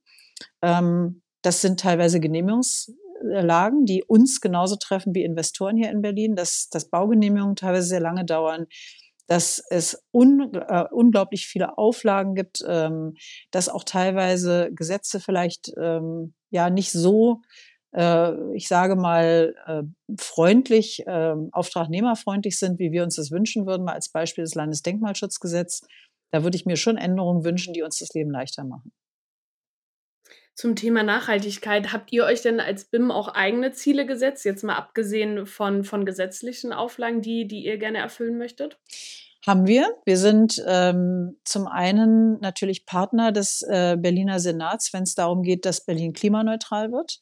Ähm, das sind teilweise Genehmigungslagen, die uns genauso treffen wie Investoren hier in Berlin, dass, dass Baugenehmigungen teilweise sehr lange dauern, dass es un, äh, unglaublich viele Auflagen gibt, ähm, dass auch teilweise Gesetze vielleicht ähm, ja nicht so ich sage mal, äh, freundlich, äh, auftragnehmerfreundlich sind, wie wir uns das wünschen würden, mal als Beispiel das Landesdenkmalschutzgesetz. Da würde ich mir schon Änderungen wünschen, die uns das Leben leichter machen. Zum Thema Nachhaltigkeit, habt ihr euch denn als BIM auch eigene Ziele gesetzt, jetzt mal abgesehen von, von gesetzlichen Auflagen, die, die ihr gerne erfüllen möchtet? Haben wir. Wir sind ähm, zum einen natürlich Partner des äh, Berliner Senats, wenn es darum geht, dass Berlin klimaneutral wird.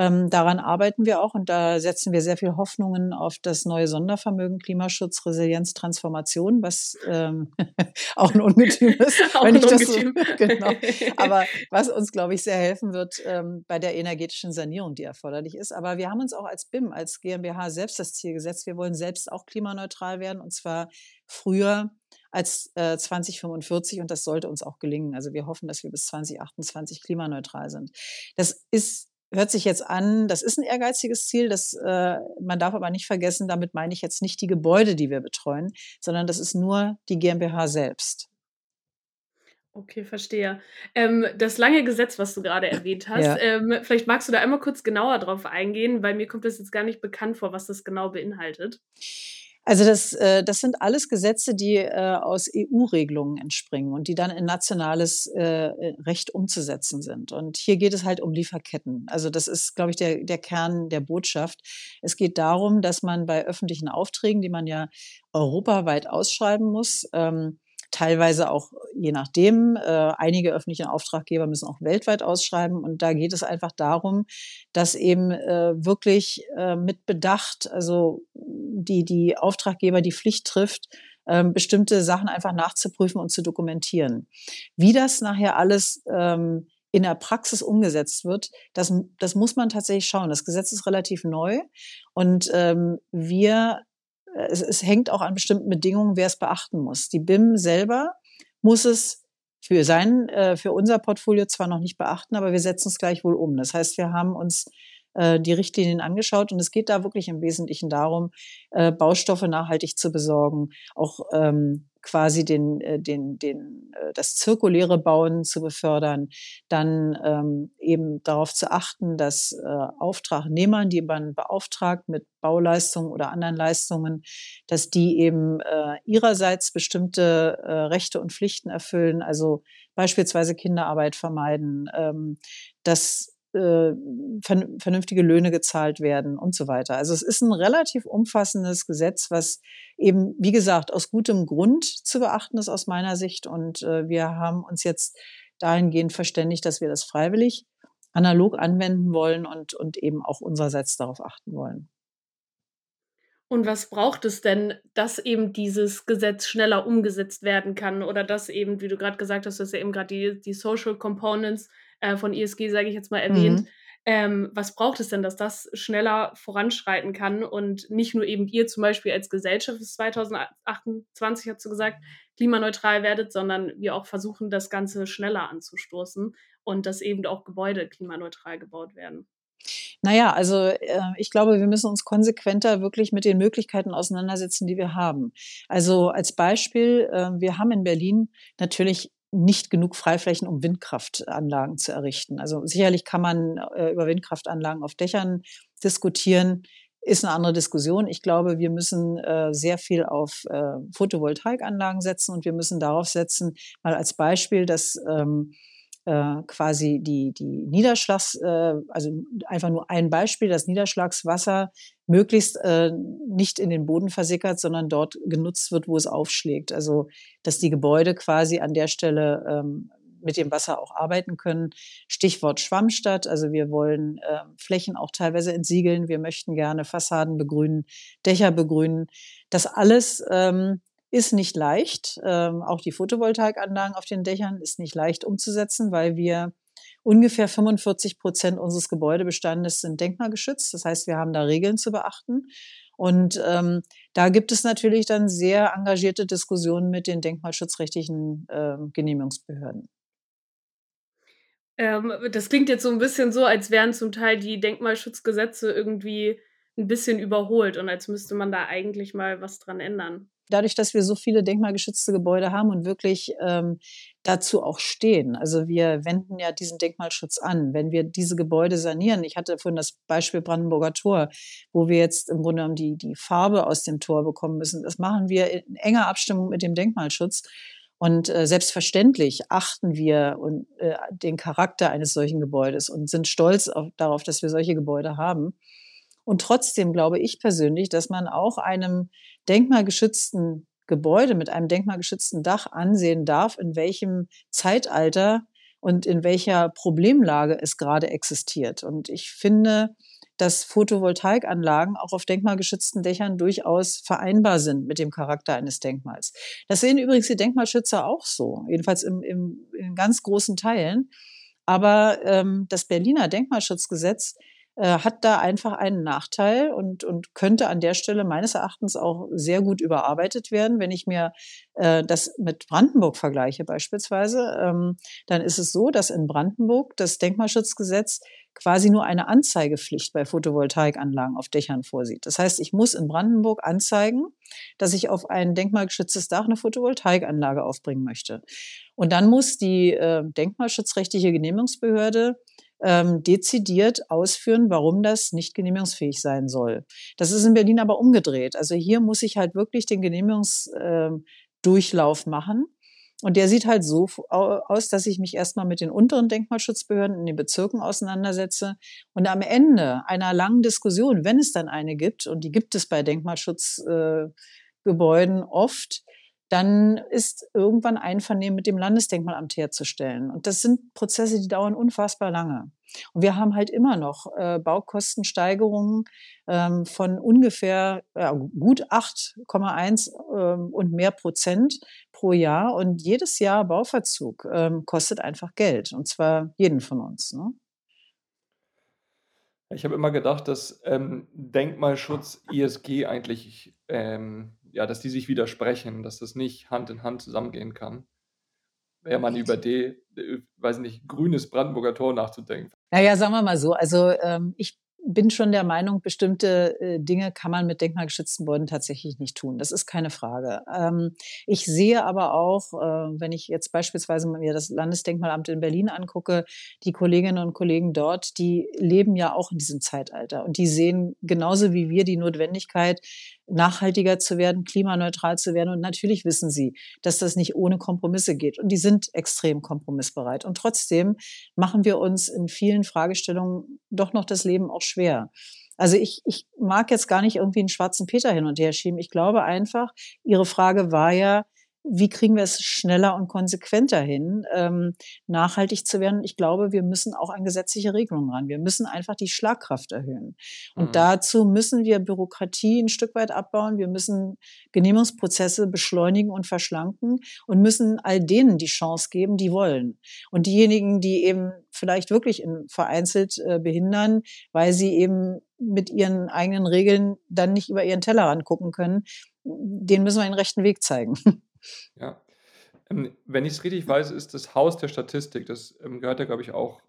Ähm, daran arbeiten wir auch und da setzen wir sehr viel Hoffnungen auf das neue Sondervermögen Klimaschutz, Resilienz, Transformation, was ähm, auch ein Ungetüm ist. wenn ich das so, genau. Aber was uns, glaube ich, sehr helfen wird ähm, bei der energetischen Sanierung, die erforderlich ist. Aber wir haben uns auch als BIM, als GmbH selbst das Ziel gesetzt, wir wollen selbst auch klimaneutral werden und zwar früher als äh, 2045 und das sollte uns auch gelingen. Also wir hoffen, dass wir bis 2028 klimaneutral sind. Das ist hört sich jetzt an, das ist ein ehrgeiziges Ziel, das, äh, man darf aber nicht vergessen, damit meine ich jetzt nicht die Gebäude, die wir betreuen, sondern das ist nur die GmbH selbst. Okay, verstehe. Ähm, das lange Gesetz, was du gerade erwähnt hast, ja. ähm, vielleicht magst du da einmal kurz genauer drauf eingehen, weil mir kommt das jetzt gar nicht bekannt vor, was das genau beinhaltet. Also das, äh, das sind alles Gesetze, die äh, aus EU-Regelungen entspringen und die dann in nationales äh, Recht umzusetzen sind. Und hier geht es halt um Lieferketten. Also das ist, glaube ich, der, der Kern der Botschaft. Es geht darum, dass man bei öffentlichen Aufträgen, die man ja europaweit ausschreiben muss, ähm, teilweise auch je nachdem. Äh, einige öffentliche Auftraggeber müssen auch weltweit ausschreiben. Und da geht es einfach darum, dass eben äh, wirklich äh, mit Bedacht, also die, die Auftraggeber die Pflicht trifft, ähm, bestimmte Sachen einfach nachzuprüfen und zu dokumentieren. Wie das nachher alles ähm, in der Praxis umgesetzt wird, das, das muss man tatsächlich schauen. Das Gesetz ist relativ neu und ähm, wir es, es hängt auch an bestimmten Bedingungen, wer es beachten muss. Die BIM selber muss es für sein, äh, für unser Portfolio zwar noch nicht beachten, aber wir setzen es gleichwohl um. Das heißt, wir haben uns äh, die Richtlinien angeschaut und es geht da wirklich im Wesentlichen darum, äh, Baustoffe nachhaltig zu besorgen, auch ähm, quasi den, äh, den, den, äh, das zirkuläre Bauen zu befördern, dann ähm, eben darauf zu achten, dass äh, Auftragnehmern, die man beauftragt mit Bauleistungen oder anderen Leistungen, dass die eben äh, ihrerseits bestimmte äh, Rechte und Pflichten erfüllen, also beispielsweise Kinderarbeit vermeiden, ähm, dass äh, vernünftige Löhne gezahlt werden und so weiter. Also es ist ein relativ umfassendes Gesetz, was eben, wie gesagt, aus gutem Grund zu beachten ist aus meiner Sicht. Und äh, wir haben uns jetzt dahingehend verständigt, dass wir das freiwillig analog anwenden wollen und, und eben auch unsererseits darauf achten wollen. Und was braucht es denn, dass eben dieses Gesetz schneller umgesetzt werden kann oder dass eben, wie du gerade gesagt hast, dass ja eben gerade die, die Social Components äh, von ESG, sage ich jetzt mal, erwähnt. Mhm. Ähm, was braucht es denn, dass das schneller voranschreiten kann und nicht nur eben ihr zum Beispiel als Gesellschaft bis 2028, hast du gesagt, klimaneutral werdet, sondern wir auch versuchen, das Ganze schneller anzustoßen und dass eben auch Gebäude klimaneutral gebaut werden? Naja, also äh, ich glaube, wir müssen uns konsequenter wirklich mit den Möglichkeiten auseinandersetzen, die wir haben. Also als Beispiel, äh, wir haben in Berlin natürlich nicht genug Freiflächen, um Windkraftanlagen zu errichten. Also sicherlich kann man äh, über Windkraftanlagen auf Dächern diskutieren, ist eine andere Diskussion. Ich glaube, wir müssen äh, sehr viel auf äh, Photovoltaikanlagen setzen und wir müssen darauf setzen, mal als Beispiel, dass ähm, äh, quasi die, die Niederschlags, äh, also einfach nur ein Beispiel, das Niederschlagswasser möglichst äh, nicht in den Boden versickert, sondern dort genutzt wird, wo es aufschlägt. Also dass die Gebäude quasi an der Stelle ähm, mit dem Wasser auch arbeiten können. Stichwort Schwammstadt. Also wir wollen äh, Flächen auch teilweise entsiegeln. Wir möchten gerne Fassaden begrünen, Dächer begrünen. Das alles ähm, ist nicht leicht. Ähm, auch die Photovoltaikanlagen auf den Dächern ist nicht leicht umzusetzen, weil wir ungefähr 45 Prozent unseres Gebäudebestandes sind denkmalgeschützt. Das heißt, wir haben da Regeln zu beachten. Und ähm, da gibt es natürlich dann sehr engagierte Diskussionen mit den denkmalschutzrechtlichen äh, Genehmigungsbehörden. Ähm, das klingt jetzt so ein bisschen so, als wären zum Teil die Denkmalschutzgesetze irgendwie ein bisschen überholt und als müsste man da eigentlich mal was dran ändern dadurch, dass wir so viele denkmalgeschützte Gebäude haben und wirklich ähm, dazu auch stehen. Also wir wenden ja diesen Denkmalschutz an. Wenn wir diese Gebäude sanieren, ich hatte vorhin das Beispiel Brandenburger Tor, wo wir jetzt im Grunde genommen die, die Farbe aus dem Tor bekommen müssen. Das machen wir in enger Abstimmung mit dem Denkmalschutz. Und äh, selbstverständlich achten wir und, äh, den Charakter eines solchen Gebäudes und sind stolz auf, darauf, dass wir solche Gebäude haben. Und trotzdem glaube ich persönlich, dass man auch einem denkmalgeschützten Gebäude mit einem denkmalgeschützten Dach ansehen darf, in welchem Zeitalter und in welcher Problemlage es gerade existiert. Und ich finde, dass Photovoltaikanlagen auch auf denkmalgeschützten Dächern durchaus vereinbar sind mit dem Charakter eines Denkmals. Das sehen übrigens die Denkmalschützer auch so, jedenfalls im, im, in ganz großen Teilen. Aber ähm, das Berliner Denkmalschutzgesetz äh, hat da einfach einen Nachteil und, und könnte an der Stelle meines Erachtens auch sehr gut überarbeitet werden. Wenn ich mir äh, das mit Brandenburg vergleiche beispielsweise, ähm, dann ist es so, dass in Brandenburg das Denkmalschutzgesetz quasi nur eine Anzeigepflicht bei Photovoltaikanlagen auf Dächern vorsieht. Das heißt, ich muss in Brandenburg anzeigen, dass ich auf ein denkmalgeschütztes Dach eine Photovoltaikanlage aufbringen möchte. Und dann muss die äh, denkmalschutzrechtliche Genehmigungsbehörde ähm, dezidiert ausführen, warum das nicht genehmigungsfähig sein soll. Das ist in Berlin aber umgedreht. Also hier muss ich halt wirklich den Genehmigungsdurchlauf äh, machen. Und der sieht halt so aus, dass ich mich erstmal mit den unteren Denkmalschutzbehörden in den Bezirken auseinandersetze und am Ende einer langen Diskussion, wenn es dann eine gibt, und die gibt es bei Denkmalschutzgebäuden äh, oft, dann ist irgendwann Einvernehmen mit dem Landesdenkmalamt herzustellen. Und das sind Prozesse, die dauern unfassbar lange. Und wir haben halt immer noch äh, Baukostensteigerungen ähm, von ungefähr ja, gut 8,1 ähm, und mehr Prozent pro Jahr. Und jedes Jahr Bauverzug ähm, kostet einfach Geld. Und zwar jeden von uns. Ne? Ich habe immer gedacht, dass ähm, Denkmalschutz, ISG eigentlich ähm, ja, dass die sich widersprechen, dass das nicht Hand in Hand zusammengehen kann. Wäre man über äh, weiß nicht, grünes Brandenburger Tor nachzudenken. Naja, sagen wir mal so. Also ähm, ich bin schon der Meinung, bestimmte äh, Dinge kann man mit denkmalgeschützten Gebäuden tatsächlich nicht tun. Das ist keine Frage. Ähm, ich sehe aber auch, äh, wenn ich jetzt beispielsweise mir das Landesdenkmalamt in Berlin angucke, die Kolleginnen und Kollegen dort, die leben ja auch in diesem Zeitalter und die sehen genauso wie wir die Notwendigkeit, nachhaltiger zu werden, klimaneutral zu werden. Und natürlich wissen sie, dass das nicht ohne Kompromisse geht. Und die sind extrem kompromissbereit. Und trotzdem machen wir uns in vielen Fragestellungen doch noch das Leben auch schwer. Also ich, ich mag jetzt gar nicht irgendwie einen schwarzen Peter hin und her schieben. Ich glaube einfach, Ihre Frage war ja, wie kriegen wir es schneller und konsequenter hin, ähm, nachhaltig zu werden? Ich glaube, wir müssen auch an gesetzliche Regelungen ran. Wir müssen einfach die Schlagkraft erhöhen. Und mhm. dazu müssen wir Bürokratie ein Stück weit abbauen. Wir müssen Genehmigungsprozesse beschleunigen und verschlanken und müssen all denen die Chance geben, die wollen. Und diejenigen, die eben vielleicht wirklich in, vereinzelt äh, behindern, weil sie eben mit ihren eigenen Regeln dann nicht über ihren Teller angucken können, denen müssen wir den rechten Weg zeigen. Ja. Ähm, wenn ich es richtig weiß, ist das Haus der Statistik, das ähm, gehört ja, glaube ich, auch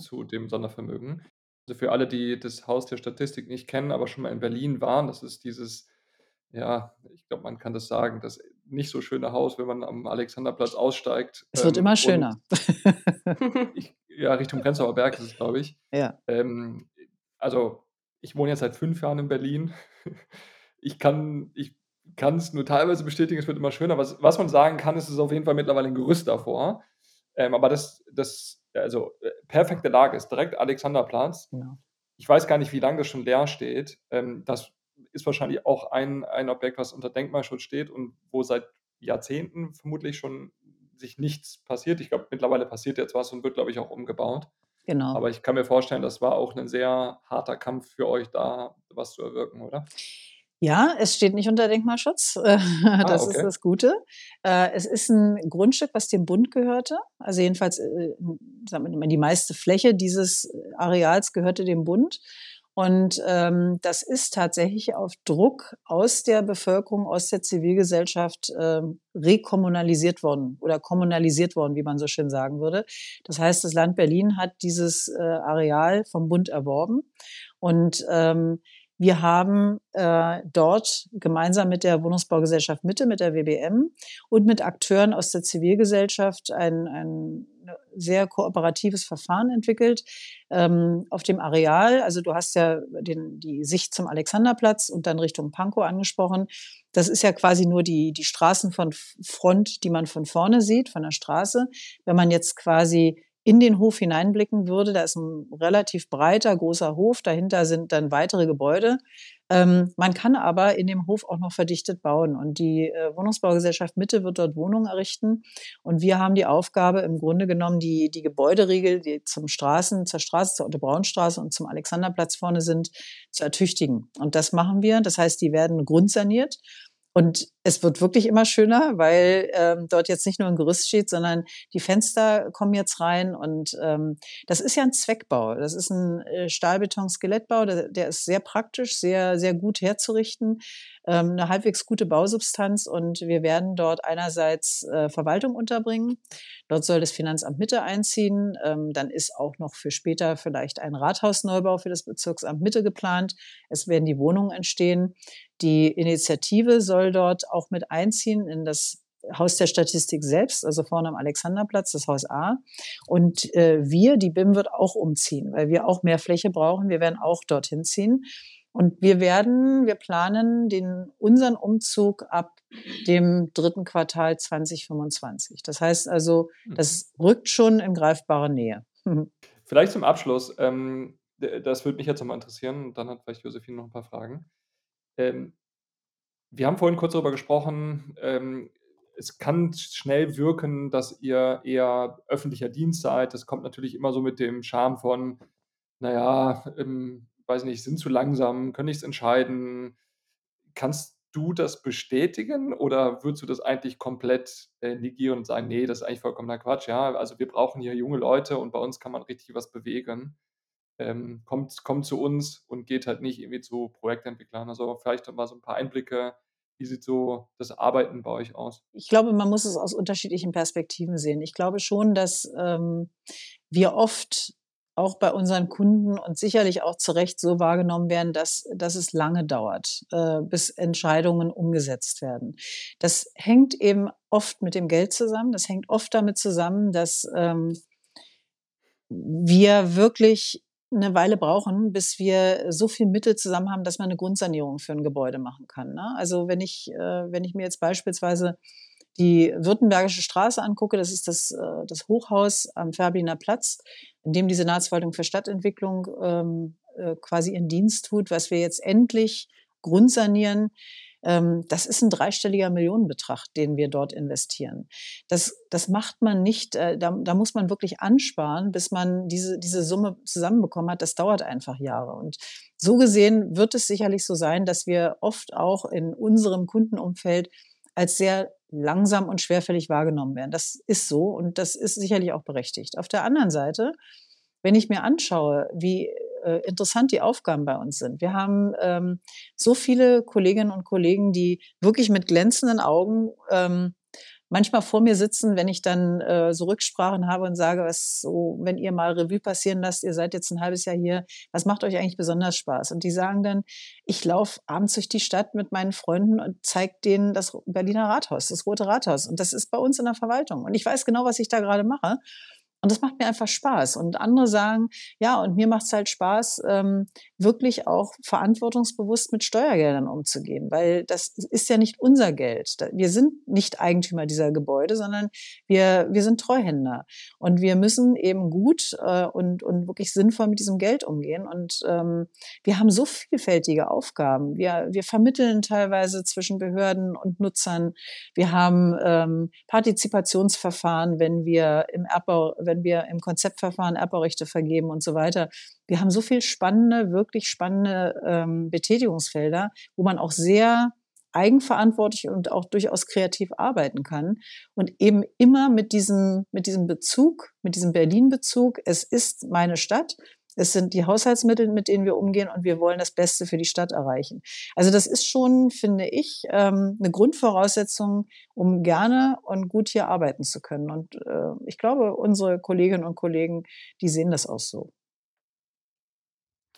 zu dem Sondervermögen. Also für alle, die das Haus der Statistik nicht kennen, aber schon mal in Berlin waren, das ist dieses, ja, ich glaube, man kann das sagen, das nicht so schöne Haus, wenn man am Alexanderplatz aussteigt. Es wird ähm, immer schöner. ich, ja, Richtung Prenzlauer Berg ist es, glaube ich. Ja. Ähm, also, ich wohne jetzt seit fünf Jahren in Berlin. Ich kann, ich kann es nur teilweise bestätigen, es wird immer schöner. Was, was man sagen kann, ist es auf jeden Fall mittlerweile ein Gerüst davor. Ähm, aber das, das, also äh, perfekte Lage ist direkt Alexanderplatz. Ja. Ich weiß gar nicht, wie lange das schon leer steht. Ähm, das ist wahrscheinlich auch ein, ein Objekt, was unter Denkmalschutz steht und wo seit Jahrzehnten vermutlich schon sich nichts passiert. Ich glaube, mittlerweile passiert jetzt was und wird, glaube ich, auch umgebaut. Genau. Aber ich kann mir vorstellen, das war auch ein sehr harter Kampf für euch da, was zu erwirken, oder? Ja, es steht nicht unter Denkmalschutz. Ah, das ah, okay. ist das Gute. Äh, es ist ein Grundstück, was dem Bund gehörte. Also jedenfalls äh, die meiste Fläche dieses Areals gehörte dem Bund. Und ähm, das ist tatsächlich auf Druck aus der Bevölkerung, aus der Zivilgesellschaft ähm, rekommunalisiert worden oder kommunalisiert worden, wie man so schön sagen würde. Das heißt, das Land Berlin hat dieses äh, Areal vom Bund erworben. Und ähm, wir haben äh, dort gemeinsam mit der Wohnungsbaugesellschaft Mitte, mit der WBM und mit Akteuren aus der Zivilgesellschaft ein, ein sehr kooperatives Verfahren entwickelt ähm, auf dem Areal. Also du hast ja den, die Sicht zum Alexanderplatz und dann Richtung Pankow angesprochen. Das ist ja quasi nur die, die Straßenfront, die man von vorne sieht, von der Straße. Wenn man jetzt quasi in den Hof hineinblicken würde. Da ist ein relativ breiter, großer Hof. Dahinter sind dann weitere Gebäude. Ähm, man kann aber in dem Hof auch noch verdichtet bauen. Und die äh, Wohnungsbaugesellschaft Mitte wird dort Wohnungen errichten. Und wir haben die Aufgabe, im Grunde genommen die, die Gebäuderiegel, die zum Straßen, zur Straße, zur Otto-Braun-Straße und zum Alexanderplatz vorne sind, zu ertüchtigen. Und das machen wir. Das heißt, die werden grundsaniert. Und es wird wirklich immer schöner, weil ähm, dort jetzt nicht nur ein Gerüst steht, sondern die Fenster kommen jetzt rein. Und ähm, das ist ja ein Zweckbau. Das ist ein äh, Stahlbeton-Skelettbau. Der, der, ist sehr praktisch, sehr, sehr gut herzurichten. Ähm, eine halbwegs gute Bausubstanz. Und wir werden dort einerseits äh, Verwaltung unterbringen. Dort soll das Finanzamt Mitte einziehen. Ähm, dann ist auch noch für später vielleicht ein Rathausneubau für das Bezirksamt Mitte geplant. Es werden die Wohnungen entstehen. Die Initiative soll dort auch mit einziehen in das Haus der Statistik selbst, also vorne am Alexanderplatz, das Haus A. Und äh, wir, die BIM wird auch umziehen, weil wir auch mehr Fläche brauchen. Wir werden auch dorthin ziehen. Und wir werden, wir planen den, unseren Umzug ab dem dritten Quartal 2025. Das heißt also, hm. das rückt schon in greifbare Nähe. Vielleicht zum Abschluss, ähm, das würde mich jetzt nochmal interessieren, dann hat vielleicht Josephine noch ein paar Fragen. Ähm, wir haben vorhin kurz darüber gesprochen, ähm, es kann schnell wirken, dass ihr eher öffentlicher Dienst seid. Das kommt natürlich immer so mit dem Charme von, naja, ähm, weiß nicht, sind zu langsam, können nichts entscheiden. Kannst du das bestätigen oder würdest du das eigentlich komplett äh, negieren und sagen, nee, das ist eigentlich vollkommener Quatsch, ja, also wir brauchen hier junge Leute und bei uns kann man richtig was bewegen. Ähm, kommt, kommt zu uns und geht halt nicht irgendwie zu Projektentwicklern. Also vielleicht mal so ein paar Einblicke wie sieht so das Arbeiten bei euch aus? Ich glaube, man muss es aus unterschiedlichen Perspektiven sehen. Ich glaube schon, dass ähm, wir oft auch bei unseren Kunden und sicherlich auch zu Recht so wahrgenommen werden, dass, dass es lange dauert, äh, bis Entscheidungen umgesetzt werden. Das hängt eben oft mit dem Geld zusammen. Das hängt oft damit zusammen, dass ähm, wir wirklich eine Weile brauchen, bis wir so viel Mittel zusammen haben, dass man eine Grundsanierung für ein Gebäude machen kann. Ne? Also wenn ich, äh, wenn ich mir jetzt beispielsweise die Württembergische Straße angucke, das ist das, äh, das Hochhaus am Färbiner Platz, in dem die Senatsverwaltung für Stadtentwicklung ähm, äh, quasi ihren Dienst tut, was wir jetzt endlich grundsanieren, das ist ein dreistelliger Millionenbetrag, den wir dort investieren. Das, das macht man nicht, äh, da, da muss man wirklich ansparen, bis man diese, diese Summe zusammenbekommen hat. Das dauert einfach Jahre. Und so gesehen wird es sicherlich so sein, dass wir oft auch in unserem Kundenumfeld als sehr langsam und schwerfällig wahrgenommen werden. Das ist so und das ist sicherlich auch berechtigt. Auf der anderen Seite, wenn ich mir anschaue, wie äh, interessant die Aufgaben bei uns sind. Wir haben ähm, so viele Kolleginnen und Kollegen, die wirklich mit glänzenden Augen ähm, manchmal vor mir sitzen, wenn ich dann äh, so Rücksprachen habe und sage, was so, wenn ihr mal Revue passieren lasst, ihr seid jetzt ein halbes Jahr hier, was macht euch eigentlich besonders Spaß? Und die sagen dann, ich laufe abends durch die Stadt mit meinen Freunden und zeige denen das Berliner Rathaus, das Rote Rathaus. Und das ist bei uns in der Verwaltung. Und ich weiß genau, was ich da gerade mache. Und das macht mir einfach Spaß. Und andere sagen, ja, und mir macht es halt Spaß, ähm, wirklich auch verantwortungsbewusst mit Steuergeldern umzugehen, weil das ist ja nicht unser Geld. Wir sind nicht Eigentümer dieser Gebäude, sondern wir, wir sind Treuhänder. Und wir müssen eben gut äh, und, und wirklich sinnvoll mit diesem Geld umgehen. Und ähm, wir haben so vielfältige Aufgaben. Wir, wir vermitteln teilweise zwischen Behörden und Nutzern. Wir haben ähm, Partizipationsverfahren, wenn wir im Erbbau, wenn wir im Konzeptverfahren Erbbaurechte vergeben und so weiter. Wir haben so viel spannende, wirklich spannende ähm, Betätigungsfelder, wo man auch sehr eigenverantwortlich und auch durchaus kreativ arbeiten kann und eben immer mit diesem, mit diesem Bezug, mit diesem Berlin-Bezug. Es ist meine Stadt. Es sind die Haushaltsmittel, mit denen wir umgehen und wir wollen das Beste für die Stadt erreichen. Also das ist schon, finde ich, ähm, eine Grundvoraussetzung, um gerne und gut hier arbeiten zu können. Und äh, ich glaube, unsere Kolleginnen und Kollegen, die sehen das auch so.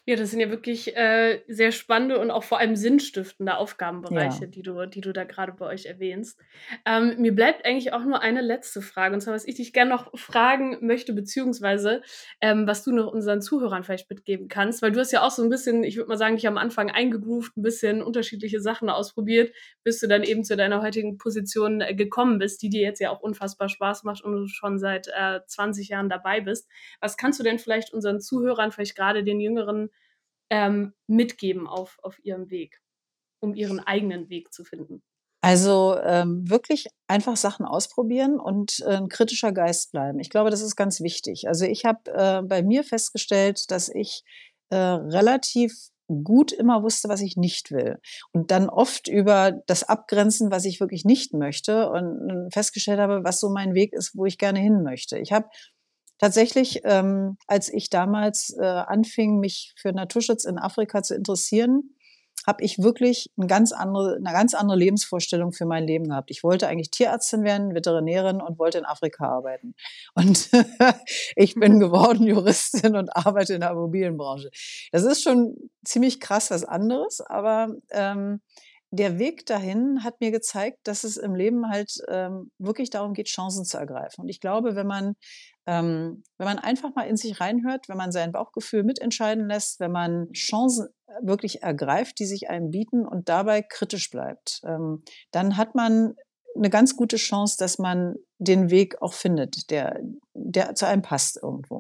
Ja, das sind ja wirklich äh, sehr spannende und auch vor allem sinnstiftende Aufgabenbereiche, ja. die, du, die du da gerade bei euch erwähnst. Ähm, mir bleibt eigentlich auch nur eine letzte Frage, und zwar, was ich dich gerne noch fragen möchte, beziehungsweise ähm, was du noch unseren Zuhörern vielleicht mitgeben kannst, weil du hast ja auch so ein bisschen, ich würde mal sagen, dich am Anfang eingegroovt, ein bisschen unterschiedliche Sachen ausprobiert, bis du dann eben zu deiner heutigen Position äh, gekommen bist, die dir jetzt ja auch unfassbar Spaß macht und du schon seit äh, 20 Jahren dabei bist. Was kannst du denn vielleicht unseren Zuhörern, vielleicht gerade den jüngeren ähm, mitgeben auf, auf ihrem Weg, um ihren eigenen Weg zu finden? Also ähm, wirklich einfach Sachen ausprobieren und äh, ein kritischer Geist bleiben. Ich glaube, das ist ganz wichtig. Also ich habe äh, bei mir festgestellt, dass ich äh, relativ gut immer wusste, was ich nicht will. Und dann oft über das Abgrenzen, was ich wirklich nicht möchte und festgestellt habe, was so mein Weg ist, wo ich gerne hin möchte. Ich habe tatsächlich, ähm, als ich damals äh, anfing, mich für Naturschutz in Afrika zu interessieren, habe ich wirklich eine ganz andere, eine ganz andere Lebensvorstellung für mein Leben gehabt. Ich wollte eigentlich Tierärztin werden, Veterinärin und wollte in Afrika arbeiten. Und ich bin geworden Juristin und arbeite in der Immobilienbranche. Das ist schon ziemlich krass was anderes, aber ähm, der Weg dahin hat mir gezeigt, dass es im Leben halt ähm, wirklich darum geht, Chancen zu ergreifen. Und ich glaube, wenn man, ähm, wenn man einfach mal in sich reinhört, wenn man sein Bauchgefühl mitentscheiden lässt, wenn man Chancen wirklich ergreift, die sich einem bieten und dabei kritisch bleibt, ähm, dann hat man eine ganz gute Chance, dass man den Weg auch findet, der, der zu einem passt irgendwo.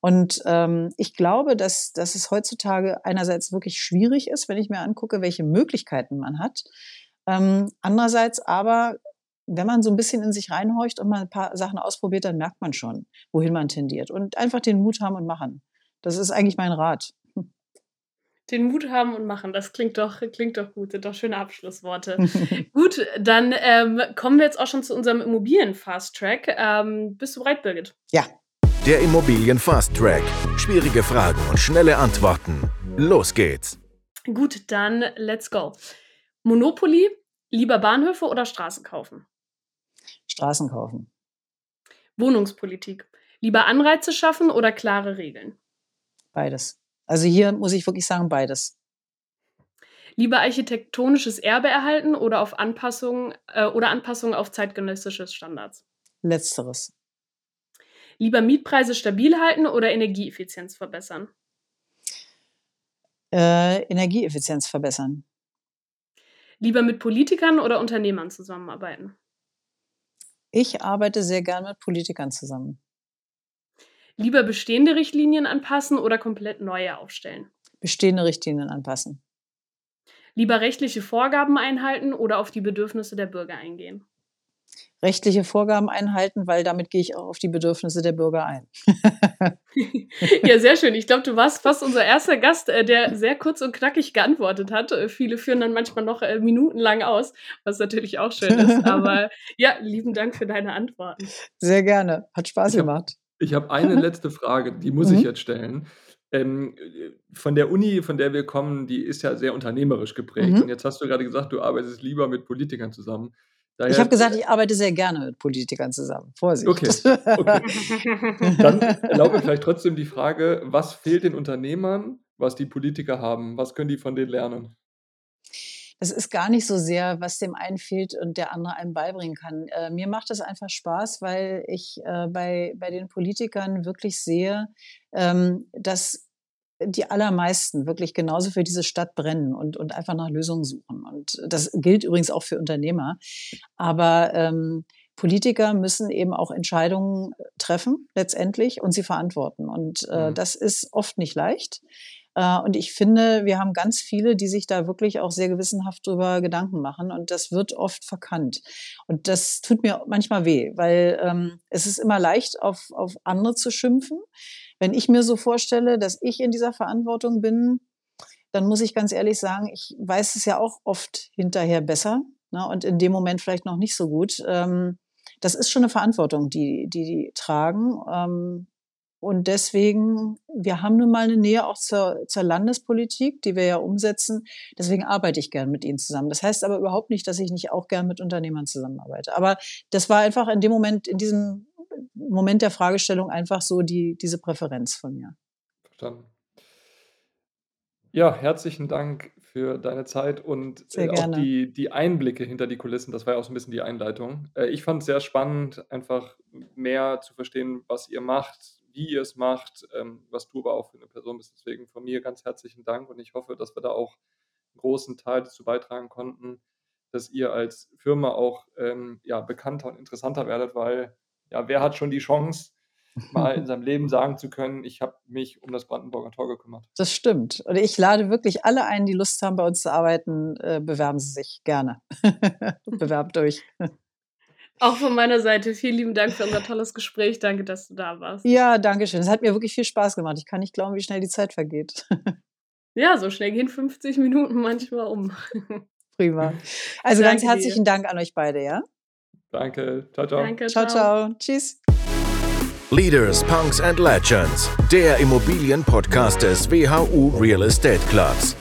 Und ähm, ich glaube, dass, dass es heutzutage einerseits wirklich schwierig ist, wenn ich mir angucke, welche Möglichkeiten man hat. Ähm, andererseits aber, wenn man so ein bisschen in sich reinhorcht und mal ein paar Sachen ausprobiert, dann merkt man schon, wohin man tendiert. Und einfach den Mut haben und machen. Das ist eigentlich mein Rat. Den Mut haben und machen, das klingt doch, klingt doch gut, sind doch schöne Abschlussworte. gut, dann ähm, kommen wir jetzt auch schon zu unserem Immobilien-Fast-Track. Ähm, bist du bereit, Birgit? Ja. Der Immobilien Fast Track. Schwierige Fragen und schnelle Antworten. Los geht's. Gut, dann let's go. Monopoly, lieber Bahnhöfe oder Straßen kaufen? Straßen kaufen. Wohnungspolitik, lieber Anreize schaffen oder klare Regeln? Beides. Also hier muss ich wirklich sagen, beides. Lieber architektonisches Erbe erhalten oder auf Anpassungen äh, oder Anpassungen auf zeitgenössische Standards? Letzteres. Lieber Mietpreise stabil halten oder Energieeffizienz verbessern? Äh, Energieeffizienz verbessern. Lieber mit Politikern oder Unternehmern zusammenarbeiten? Ich arbeite sehr gern mit Politikern zusammen. Lieber bestehende Richtlinien anpassen oder komplett neue aufstellen? Bestehende Richtlinien anpassen. Lieber rechtliche Vorgaben einhalten oder auf die Bedürfnisse der Bürger eingehen? Rechtliche Vorgaben einhalten, weil damit gehe ich auch auf die Bedürfnisse der Bürger ein. ja, sehr schön. Ich glaube, du warst fast unser erster Gast, äh, der sehr kurz und knackig geantwortet hat. Äh, viele führen dann manchmal noch äh, minutenlang aus, was natürlich auch schön ist. Aber ja, lieben Dank für deine Antworten. Sehr gerne. Hat Spaß gemacht. Ich habe eine letzte Frage, die muss ich mhm. jetzt stellen. Ähm, von der Uni, von der wir kommen, die ist ja sehr unternehmerisch geprägt. Mhm. Und jetzt hast du gerade gesagt, du arbeitest lieber mit Politikern zusammen. Daher ich habe gesagt, ich arbeite sehr gerne mit Politikern zusammen. Vorsicht. Okay. okay. Dann erlaube vielleicht trotzdem die Frage, was fehlt den Unternehmern, was die Politiker haben? Was können die von denen lernen? es ist gar nicht so sehr, was dem einen fehlt und der andere einem beibringen kann. Äh, mir macht es einfach Spaß, weil ich äh, bei, bei den Politikern wirklich sehe, ähm, dass die allermeisten wirklich genauso für diese Stadt brennen und, und einfach nach Lösungen suchen. Und das gilt übrigens auch für Unternehmer. Aber ähm, Politiker müssen eben auch Entscheidungen treffen, letztendlich, und sie verantworten. Und äh, mhm. das ist oft nicht leicht. Äh, und ich finde, wir haben ganz viele, die sich da wirklich auch sehr gewissenhaft drüber Gedanken machen. Und das wird oft verkannt. Und das tut mir manchmal weh, weil ähm, es ist immer leicht, auf, auf andere zu schimpfen. Wenn ich mir so vorstelle, dass ich in dieser Verantwortung bin, dann muss ich ganz ehrlich sagen, ich weiß es ja auch oft hinterher besser ne, und in dem Moment vielleicht noch nicht so gut. Ähm, das ist schon eine Verantwortung, die die, die tragen. Ähm, und deswegen, wir haben nun mal eine Nähe auch zur, zur Landespolitik, die wir ja umsetzen. Deswegen arbeite ich gern mit Ihnen zusammen. Das heißt aber überhaupt nicht, dass ich nicht auch gern mit Unternehmern zusammenarbeite. Aber das war einfach in dem Moment, in diesem Moment der Fragestellung einfach so die, diese Präferenz von mir. Verstanden. Ja, herzlichen Dank für deine Zeit und äh, auch die, die Einblicke hinter die Kulissen. Das war ja auch so ein bisschen die Einleitung. Äh, ich fand es sehr spannend, einfach mehr zu verstehen, was ihr macht, wie ihr es macht, ähm, was du aber auch für eine Person bist. Deswegen von mir ganz herzlichen Dank und ich hoffe, dass wir da auch einen großen Teil dazu beitragen konnten, dass ihr als Firma auch ähm, ja, bekannter und interessanter werdet, weil ja, wer hat schon die Chance, mal in seinem Leben sagen zu können, ich habe mich um das Brandenburger Tor gekümmert. Das stimmt. Und ich lade wirklich alle ein, die Lust haben, bei uns zu arbeiten, äh, bewerben Sie sich gerne. Bewerbt euch. Auch von meiner Seite vielen lieben Dank für unser tolles Gespräch. Danke, dass du da warst. Ja, danke schön. Es hat mir wirklich viel Spaß gemacht. Ich kann nicht glauben, wie schnell die Zeit vergeht. Ja, so schnell gehen 50 Minuten manchmal um. Prima. Also danke ganz herzlichen dir. Dank an euch beide, ja? Danke. Ciao, ciao. Danke, ciao, ciao. ciao. Tschüss. Leaders, Punks and Legends, der Immobilienpodcast des WHU Real Estate Clubs.